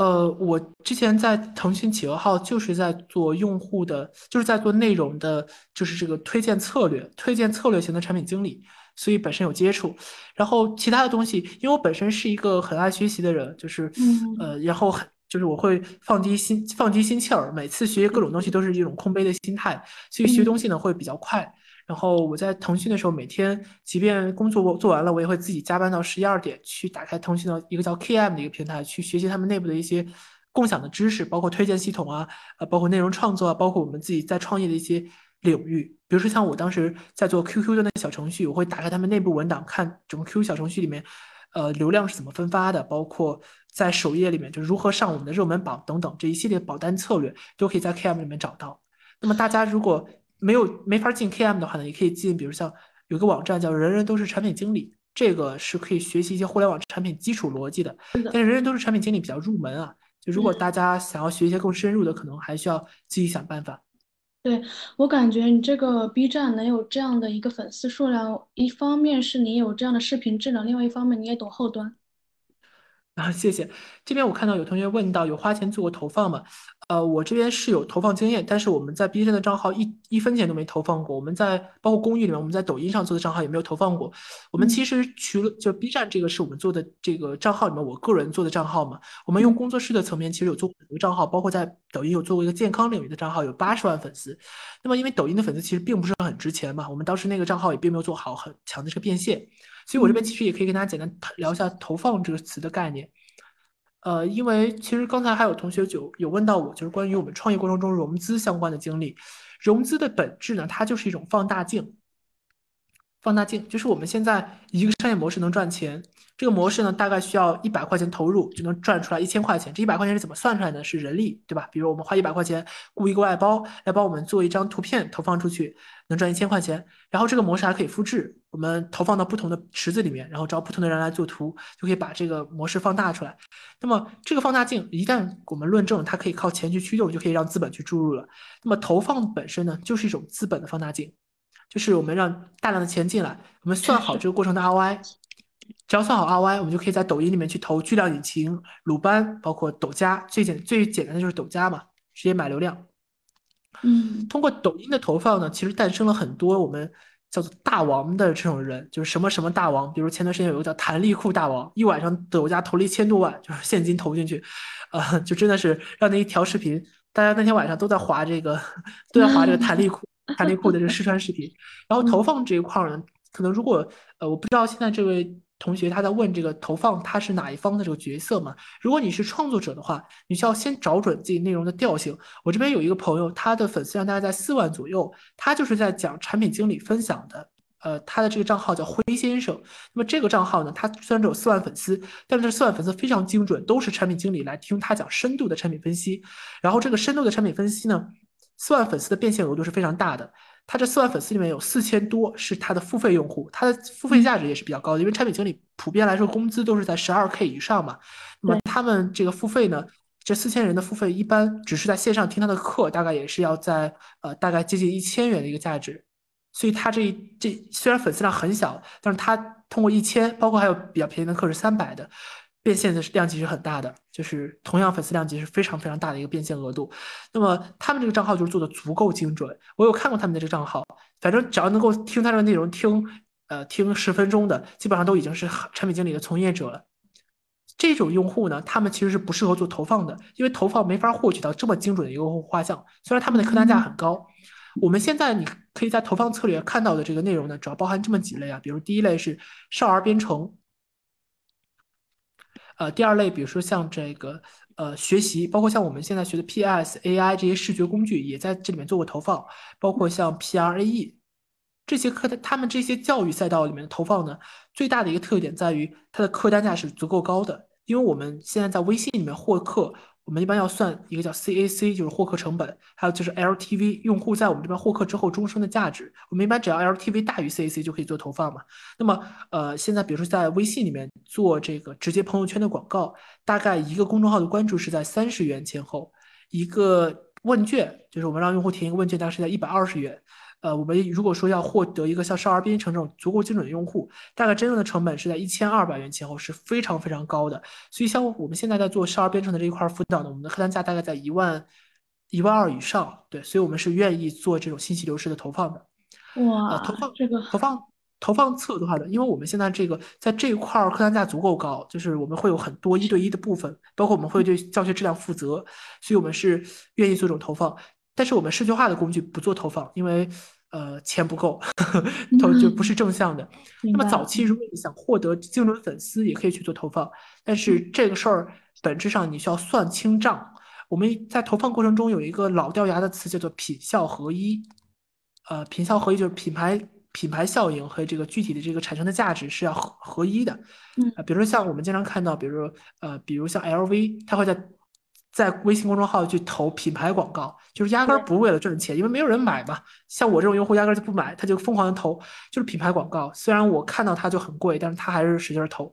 呃，我之前在腾讯企鹅号就是在做用户的，就是在做内容的，就是这个推荐策略、推荐策略型的产品经理，所以本身有接触。然后其他的东西，因为我本身是一个很爱学习的人，就是呃，然后很就是我会放低心放低心气儿，每次学各种东西都是一种空杯的心态，所以学东西呢会比较快。然后我在腾讯的时候，每天即便工作做完了，我也会自己加班到十一二点去打开腾讯的一个叫 KM 的一个平台，去学习他们内部的一些共享的知识，包括推荐系统啊，呃，包括内容创作啊，包括我们自己在创业的一些领域。比如说像我当时在做 QQ 的那个小程序，我会打开他们内部文档，看整个 QQ 小程序里面，呃，流量是怎么分发的，包括在首页里面就如何上我们的热门榜等等这一系列保单策略，都可以在 KM 里面找到。那么大家如果没有没法进 KM 的话呢，也可以进，比如像有个网站叫“人人都是产品经理”，这个是可以学习一些互联网产品基础逻辑的。但是“人人都是产品经理”比较入门啊，就如果大家想要学一些更深入的，可能还需要自己想办法。对我感觉你这个 B 站能有这样的一个粉丝数量，一方面是你有这样的视频质量，另外一方面你也懂后端。啊，谢谢。这边我看到有同学问到，有花钱做过投放吗？呃，我这边是有投放经验，但是我们在 B 站的账号一一分钱都没投放过。我们在包括公寓里面，我们在抖音上做的账号也没有投放过。我们其实除了就 B 站这个是我们做的这个账号里面，我个人做的账号嘛。我们用工作室的层面，其实有做很多账号，包括在抖音有做过一个健康领域的账号，有八十万粉丝。那么因为抖音的粉丝其实并不是很值钱嘛，我们当时那个账号也并没有做好很强的这个变现。所以我这边其实也可以跟大家简单聊一下投放这个词的概念。呃，因为其实刚才还有同学就有问到我，就是关于我们创业过程中融资相关的经历。融资的本质呢，它就是一种放大镜。放大镜就是我们现在一个商业模式能赚钱，这个模式呢，大概需要一百块钱投入就能赚出来一千块钱。这一百块钱是怎么算出来的？是人力，对吧？比如我们花一百块钱雇一个外包来帮我们做一张图片投放出去，能赚一千块钱。然后这个模式还可以复制，我们投放到不同的池子里面，然后找不同的人来做图，就可以把这个模式放大出来。那么这个放大镜一旦我们论证它可以靠钱去驱动，就可以让资本去注入了。那么投放本身呢，就是一种资本的放大镜。就是我们让大量的钱进来，我们算好 这个过程的 ROI，只要算好 ROI，我们就可以在抖音里面去投巨量引擎、鲁班，包括抖加，最简最简单的就是抖加嘛，直接买流量。嗯，通过抖音的投放呢，其实诞生了很多我们叫做大王的这种人，就是什么什么大王，比如前段时间有个叫弹力裤大王，一晚上抖加投了一千多万，就是现金投进去，呃，就真的是让那一条视频，大家那天晚上都在划这个，都在划这个弹力裤，弹力裤的这个试穿视频。然后投放这一块呢，可能如果呃，我不知道现在这位。同学他在问这个投放他是哪一方的这个角色嘛？如果你是创作者的话，你需要先找准自己内容的调性。我这边有一个朋友，他的粉丝量大概在四万左右，他就是在讲产品经理分享的。呃，他的这个账号叫灰先生。那么这个账号呢，他虽然只有四万粉丝，但是四万粉丝非常精准，都是产品经理来听他讲深度的产品分析。然后这个深度的产品分析呢，四万粉丝的变现额度是非常大的。他这四万粉丝里面有四千多是他的付费用户，他的付费价值也是比较高的，因为产品经理普遍来说工资都是在十二 K 以上嘛。那么他们这个付费呢，这四千人的付费一般只是在线上听他的课，大概也是要在呃大概接近一千元的一个价值。所以他这这虽然粉丝量很小，但是他通过一千，包括还有比较便宜的课是三百的。变现的是量级是很大的，就是同样粉丝量级是非常非常大的一个变现额度。那么他们这个账号就是做的足够精准，我有看过他们的这个账号，反正只要能够听他的内容听，呃，听十分钟的，基本上都已经是产品经理的从业者了。这种用户呢，他们其实是不适合做投放的，因为投放没法获取到这么精准的一个画像。虽然他们的客单价很高，我们现在你可以在投放策略看到的这个内容呢，主要包含这么几类啊，比如第一类是少儿编程。呃，第二类，比如说像这个呃学习，包括像我们现在学的 PS、AI 这些视觉工具，也在这里面做过投放，包括像 PRAE 这些课的，他们这些教育赛道里面的投放呢，最大的一个特点在于它的客单价是足够高的，因为我们现在在微信里面获客。我们一般要算一个叫 CAC，就是获客成本，还有就是 LTV，用户在我们这边获客之后终生的价值。我们一般只要 LTV 大于 CAC 就可以做投放嘛。那么，呃，现在比如说在微信里面做这个直接朋友圈的广告，大概一个公众号的关注是在三十元前后，一个问卷就是我们让用户填一个问卷，大概是在一百二十元。呃，我们如果说要获得一个像少儿编程这种足够精准的用户，大概真正的成本是在一千二百元前后，是非常非常高的。所以像我们现在在做少儿编程的这一块辅导呢，我们的客单价大概在一万一万二以上。对，所以我们是愿意做这种信息流式的投放的。哇，投放这个投放投放策的话呢，因为我们现在这个在这一块客单价足够高，就是我们会有很多一对一的部分，包括我们会对教学质量负责，所以我们是愿意做这种投放。但是我们视觉化的工具不做投放，因为呃钱不够，投就不是正向的。那么早期如果你想获得精准粉丝，也可以去做投放，但是这个事儿本质上你需要算清账。我们在投放过程中有一个老掉牙的词叫做品效合一，呃，品效合一就是品牌品牌效应和这个具体的这个产生的价值是要合合一的。嗯，比如说像我们经常看到，比如说呃，比如像 LV，它会在。在微信公众号去投品牌广告，就是压根儿不为了赚钱，因为没有人买嘛。像我这种用户压根儿就不买，他就疯狂的投，就是品牌广告。虽然我看到它就很贵，但是他还是使劲投。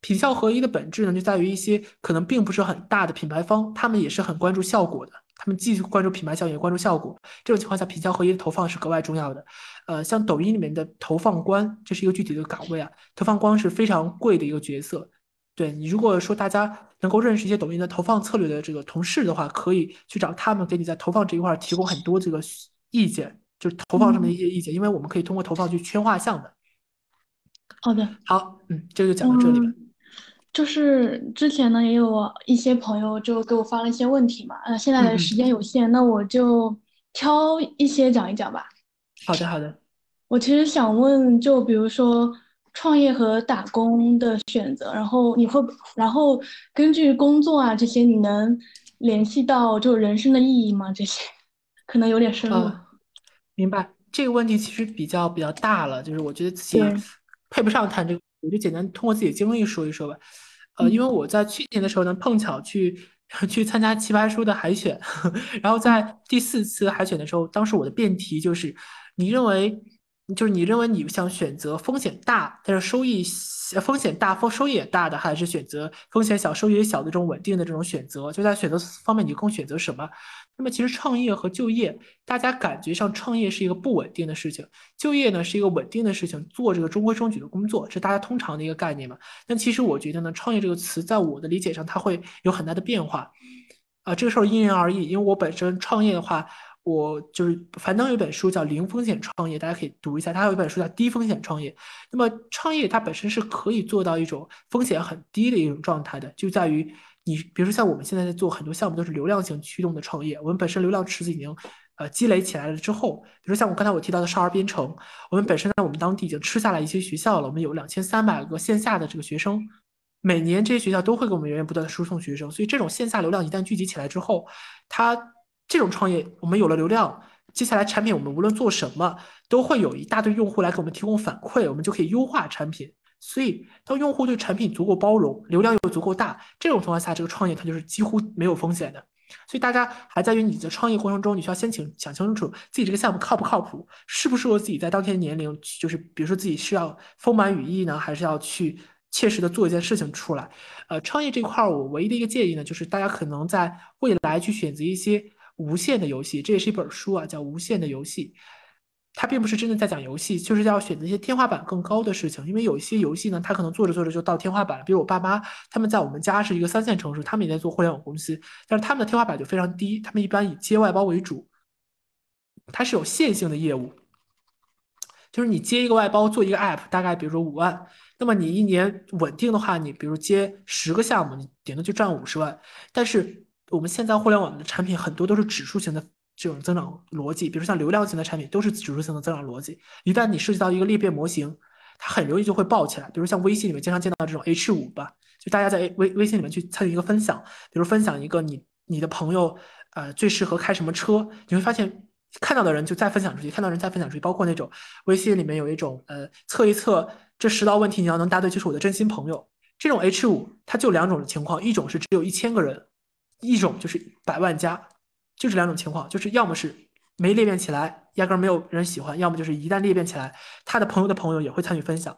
品效合一的本质呢，就在于一些可能并不是很大的品牌方，他们也是很关注效果的。他们既关注品牌效应，也关注效果。这种情况下，品效合一的投放是格外重要的。呃，像抖音里面的投放官，这是一个具体的岗位啊。投放官是非常贵的一个角色。对你，如果说大家能够认识一些抖音的投放策略的这个同事的话，可以去找他们，给你在投放这一块提供很多这个意见，就是投放上面的一些意见，因为我们可以通过投放去圈画像的。好的，好，嗯，这个就讲到这里了。就是之前呢，也有一些朋友就给我发了一些问题嘛，呃，现在的时间有限，那我就挑一些讲一讲吧。好的，好的。我其实想问，就比如说。创业和打工的选择，然后你会，然后根据工作啊这些，你能联系到就人生的意义吗？这些可能有点深入。明白这个问题其实比较比较大了，就是我觉得自己配不上谈这个，我就简单通过自己的经历说一说吧。呃，因为我在去年的时候呢，碰巧去 去参加奇葩说的海选，然后在第四次海选的时候，当时我的辩题就是，你认为就是你认为你想选择风险大但是收益风险大风收益也大的，还是选择风险小收益也小的这种稳定的这种选择？就在选择方面，你更选择什么？那么其实创业和就业，大家感觉上创业是一个不稳定的事情，就业呢是一个稳定的事情，做这个中规中矩的工作，是大家通常的一个概念嘛？但其实我觉得呢，创业这个词在我的理解上，它会有很大的变化。啊，这个事儿因人而异，因为我本身创业的话。我就是樊登有一本书叫《零风险创业》，大家可以读一下。他有一本书叫《低风险创业》。那么创业它本身是可以做到一种风险很低的一种状态的，就在于你，比如说像我们现在在做很多项目都是流量型驱动的创业。我们本身流量池子已经呃积累起来了之后，比如像我刚才我提到的少儿编程，我们本身在我们当地已经吃下来一些学校了。我们有两千三百个线下的这个学生，每年这些学校都会给我们源源不断的输送学生。所以这种线下流量一旦聚集起来之后，它。这种创业，我们有了流量，接下来产品我们无论做什么，都会有一大堆用户来给我们提供反馈，我们就可以优化产品。所以，当用户对产品足够包容，流量又足够大，这种情况下，这个创业它就是几乎没有风险的。所以，大家还在于你的创业过程中，你需要先请想清楚自己这个项目靠不靠谱，适不适合自己在当天年龄，就是比如说自己是要丰满羽翼呢，还是要去切实的做一件事情出来。呃，创业这块儿，我唯一的一个建议呢，就是大家可能在未来去选择一些。无限的游戏，这也是一本书啊，叫《无限的游戏》。它并不是真的在讲游戏，就是要选择一些天花板更高的事情。因为有一些游戏呢，它可能做着做着就到天花板了。比如我爸妈，他们在我们家是一个三线城市，他们也在做互联网公司，但是他们的天花板就非常低。他们一般以接外包为主，它是有线性的业务，就是你接一个外包做一个 app，大概比如说五万，那么你一年稳定的话，你比如接十个项目，你顶多就赚五十万，但是。我们现在互联网的产品很多都是指数型的这种增长逻辑，比如像流量型的产品都是指数型的增长逻辑。一旦你涉及到一个裂变模型，它很容易就会爆起来。比如像微信里面经常见到这种 H 五吧，就大家在微微信里面去参与一个分享，比如分享一个你你的朋友呃最适合开什么车，你会发现看到的人就再分享出去，看到人再分享出去。包括那种微信里面有一种呃测一测这十道问题你要能答对就是我的真心朋友。这种 H 五它就两种情况，一种是只有一千个人。一种就是百万加，就这两种情况，就是要么是没裂变起来，压根儿没有人喜欢；要么就是一旦裂变起来，他的朋友的朋友也会参与分享。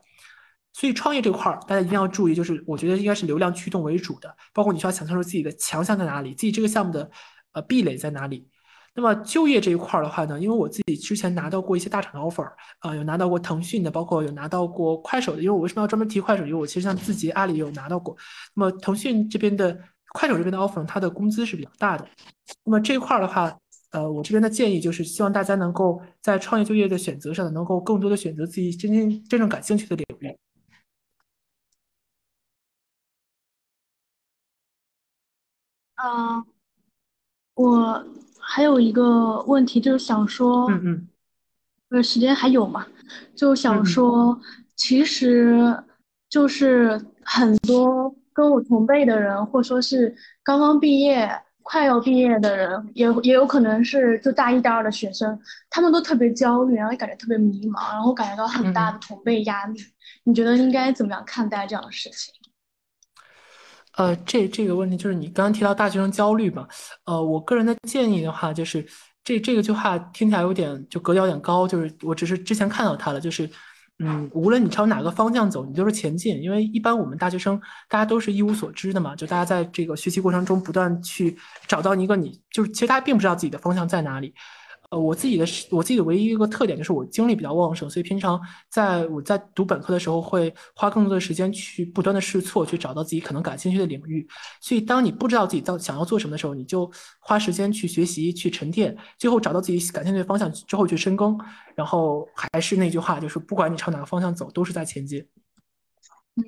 所以创业这块儿，大家一定要注意，就是我觉得应该是流量驱动为主的，包括你需要想清楚自己的强项在哪里，自己这个项目的呃壁垒在哪里。那么就业这一块儿的话呢，因为我自己之前拿到过一些大厂的 offer，啊，有拿到过腾讯的，包括有拿到过快手的。因为我为什么要专门提快手？因为我其实像字节、阿里有拿到过。那么腾讯这边的。快手这边的 offer，它的工资是比较大的。那么这一块的话，呃，我这边的建议就是希望大家能够在创业就业的选择上，能够更多的选择自己真正真正感兴趣的领域。嗯，我还有一个问题，就是想说，嗯嗯，呃，时间还有吗？就想说，其实就是很多。跟我同辈的人，或说是刚刚毕业、快要毕业的人，也也有可能是就大一、大二的学生，他们都特别焦虑，然后也感觉特别迷茫，然后感觉到很大的同辈压力。你觉得应该怎么样看待这样的事情？呃，这这个问题就是你刚刚提到大学生焦虑嘛？呃，我个人的建议的话，就是这这个句话听起来有点就格调有点高，就是我只是之前看到他了，就是。嗯，无论你朝哪个方向走，你就是前进。因为一般我们大学生，大家都是一无所知的嘛，就大家在这个学习过程中不断去找到一个你，就是其实大家并不知道自己的方向在哪里。呃，我自己的我自己的唯一一个特点就是我精力比较旺盛，所以平常在我在读本科的时候会花更多的时间去不断的试错，去找到自己可能感兴趣的领域。所以当你不知道自己到想要做什么的时候，你就花时间去学习、去沉淀，最后找到自己感兴趣的方向之后去深耕。然后还是那句话，就是不管你朝哪个方向走，都是在前进。嗯，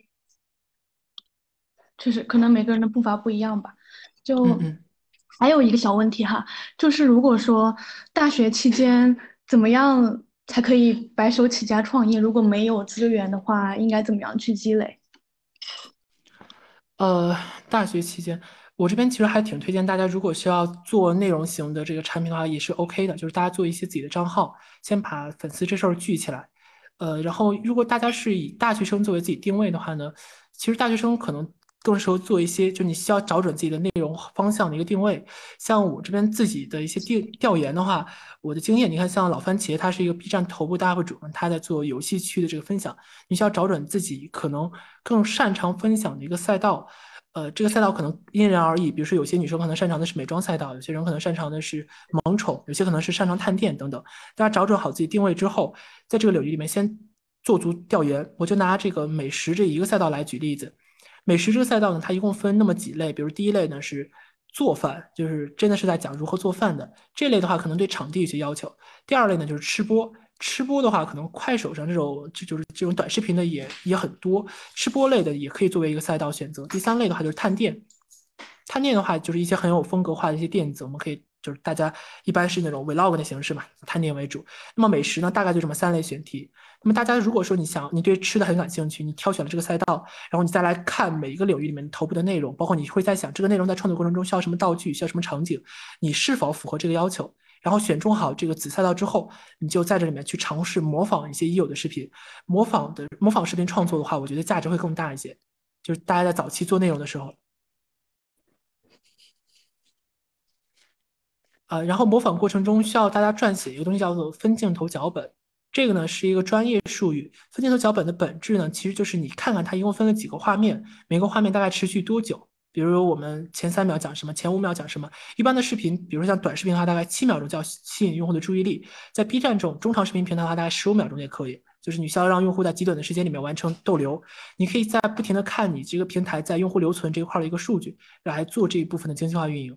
确实，可能每个人的步伐不一样吧。就。还有一个小问题哈，就是如果说大学期间怎么样才可以白手起家创业？如果没有资源的话，应该怎么样去积累？呃，大学期间，我这边其实还挺推荐大家，如果需要做内容型的这个产品的话，也是 OK 的，就是大家做一些自己的账号，先把粉丝这事儿聚起来。呃，然后如果大家是以大学生作为自己定位的话呢，其实大学生可能。更适合做一些，就你需要找准自己的内容方向的一个定位。像我这边自己的一些调调研的话，我的经验，你看像老番茄，它是一个 B 站头部的 UP 主，他在做游戏区的这个分享，你需要找准自己可能更擅长分享的一个赛道。呃，这个赛道可能因人而异，比如说有些女生可能擅长的是美妆赛道，有些人可能擅长的是萌宠，有些可能是擅长探店等等。大家找准好自己定位之后，在这个领域里面先做足调研。我就拿这个美食这一个赛道来举例子，美食这个赛道呢，它一共分那么几类，比如第一类呢是做饭，就是真的是在讲如何做饭的这类的话，可能对场地有些要求。第二类呢就是吃播。吃播的话，可能快手上这种就就是这种短视频的也也很多，吃播类的也可以作为一个赛道选择。第三类的话就是探店，探店的话就是一些很有风格化的一些店子，我们可以就是大家一般是那种 vlog 的形式嘛，探店为主。那么美食呢，大概就这么三类选题。那么大家如果说你想你对吃的很感兴趣，你挑选了这个赛道，然后你再来看每一个领域里面头部的内容，包括你会在想这个内容在创作过程中需要什么道具，需要什么场景，你是否符合这个要求？然后选中好这个子赛道之后，你就在这里面去尝试模仿一些已有的视频。模仿的模仿视频创作的话，我觉得价值会更大一些。就是大家在早期做内容的时候，啊，然后模仿过程中需要大家撰写一个东西叫做分镜头脚本。这个呢是一个专业术语。分镜头脚本的本质呢，其实就是你看看它一共分了几个画面，每个画面大概持续多久。比如我们前三秒讲什么，前五秒讲什么。一般的视频，比如说像短视频的话，大概七秒钟就要吸引用户的注意力。在 B 站这种中长视频平台的话，大概十五秒钟也可以。就是你需要让用户在极短的时间里面完成逗留。你可以在不停的看你这个平台在用户留存这一块的一个数据，来做这一部分的精细化运营。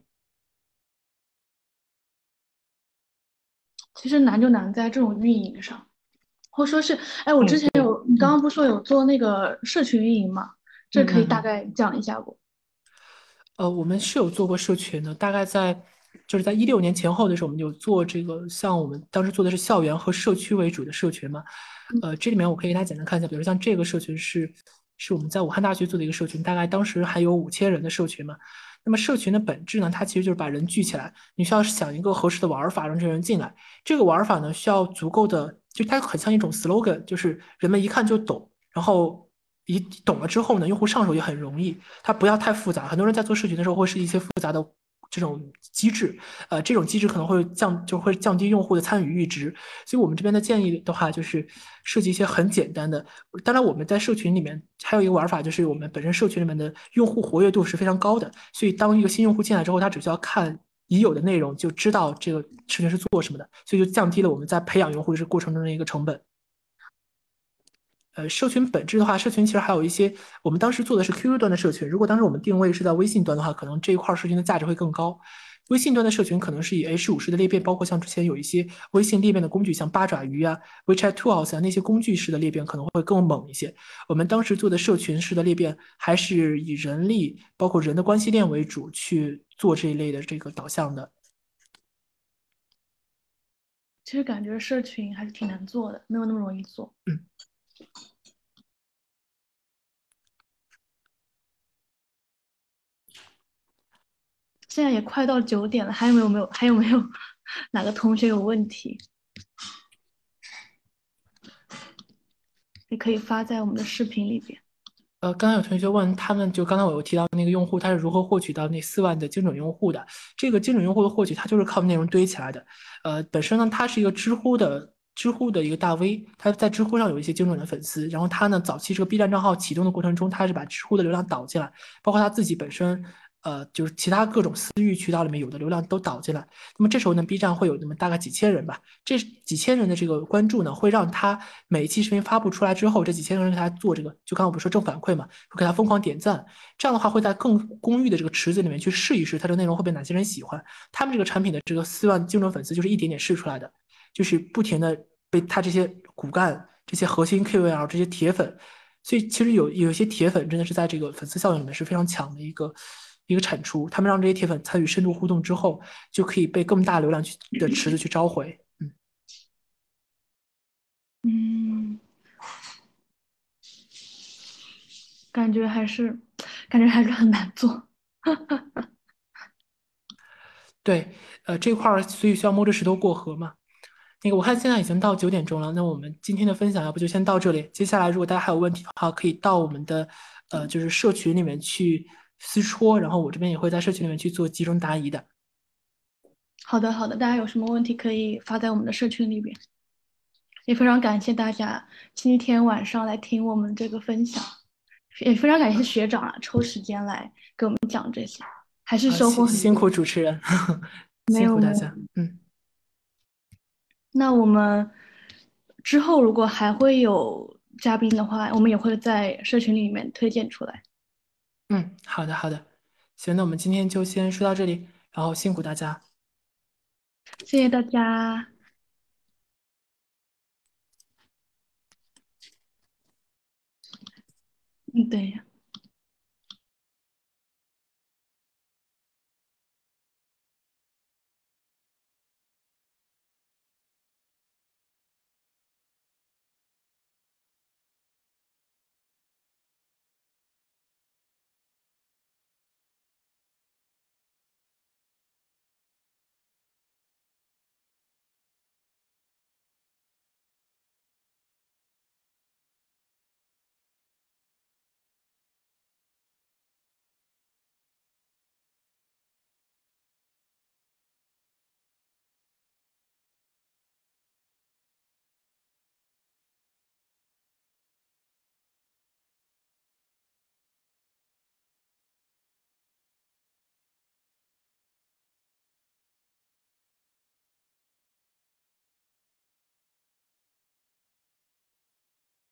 其实难就难在这种运营上，或者说是，哎，我之前有，你刚刚不是说有做那个社群运营吗？这可以大概讲一下不？呃，我们是有做过社群的，大概在就是在一六年前后的时候，我们有做这个，像我们当时做的是校园和社区为主的社群嘛。呃，这里面我可以给大家简单看一下，比如像这个社群是是我们在武汉大学做的一个社群，大概当时还有五千人的社群嘛。那么社群的本质呢，它其实就是把人聚起来，你需要想一个合适的玩法让这些人进来。这个玩法呢，需要足够的，就它很像一种 slogan，就是人们一看就懂，然后。一懂了之后呢，用户上手也很容易，它不要太复杂。很多人在做社群的时候会是一些复杂的这种机制，呃，这种机制可能会降，就会降低用户的参与阈值。所以我们这边的建议的话，就是设计一些很简单的。当然，我们在社群里面还有一个玩法，就是我们本身社群里面的用户活跃度是非常高的，所以当一个新用户进来之后，他只需要看已有的内容，就知道这个社群是做什么的，所以就降低了我们在培养用户这过程中的一个成本。呃，社群本质的话，社群其实还有一些，我们当时做的是 QQ 端的社群。如果当时我们定位是在微信端的话，可能这一块社群的价值会更高。微信端的社群可能是以 H 五式的裂变，包括像之前有一些微信裂变的工具，像八爪鱼啊、WeChat Tools 啊那些工具式的裂变可能会更猛一些。我们当时做的社群式的裂变，还是以人力，包括人的关系链为主去做这一类的这个导向的。其实感觉社群还是挺难做的，没有那么容易做。嗯。现在也快到九点了，还有没有没有还有没有哪个同学有问题？你可以发在我们的视频里边。呃，刚刚有同学问他们，就刚才我有提到那个用户他是如何获取到那四万的精准用户的？这个精准用户的获取，它就是靠内容堆起来的。呃，本身呢，它是一个知乎的知乎的一个大 V，他在知乎上有一些精准的粉丝。然后他呢，早期这个 B 站账号启动的过程中，他是把知乎的流量导进来，包括他自己本身。呃，就是其他各种私域渠道里面有的流量都导进来，那么这时候呢，B 站会有那么大概几千人吧，这几千人的这个关注呢，会让他每一期视频发布出来之后，这几千个人给他做这个，就刚刚我不是说正反馈嘛，会给他疯狂点赞，这样的话会在更公域的这个池子里面去试一试，他这个内容会被哪些人喜欢，他们这个产品的这个四万精准粉丝就是一点点试出来的，就是不停的被他这些骨干、这些核心 KOL、这些铁粉，所以其实有有些铁粉真的是在这个粉丝效应里面是非常强的一个。一个产出，他们让这些铁粉参与深度互动之后，就可以被更大流量去的池子去召回。嗯嗯，感觉还是感觉还是很难做。对，呃，这块儿所以需要摸着石头过河嘛。那个我看现在已经到九点钟了，那我们今天的分享要不就先到这里。接下来如果大家还有问题的话，可以到我们的呃就是社群里面去私戳，然后我这边也会在社群里面去做集中答疑的。好的，好的，大家有什么问题可以发在我们的社群里边。也非常感谢大家今天晚上来听我们这个分享，也非常感谢学长啊抽时间来给我们讲这些，还是收获很辛苦主持人，辛苦大家，嗯。那我们之后如果还会有嘉宾的话，我们也会在社群里面推荐出来。嗯，好的，好的，行，那我们今天就先说到这里，然后辛苦大家，谢谢大家。嗯，对呀。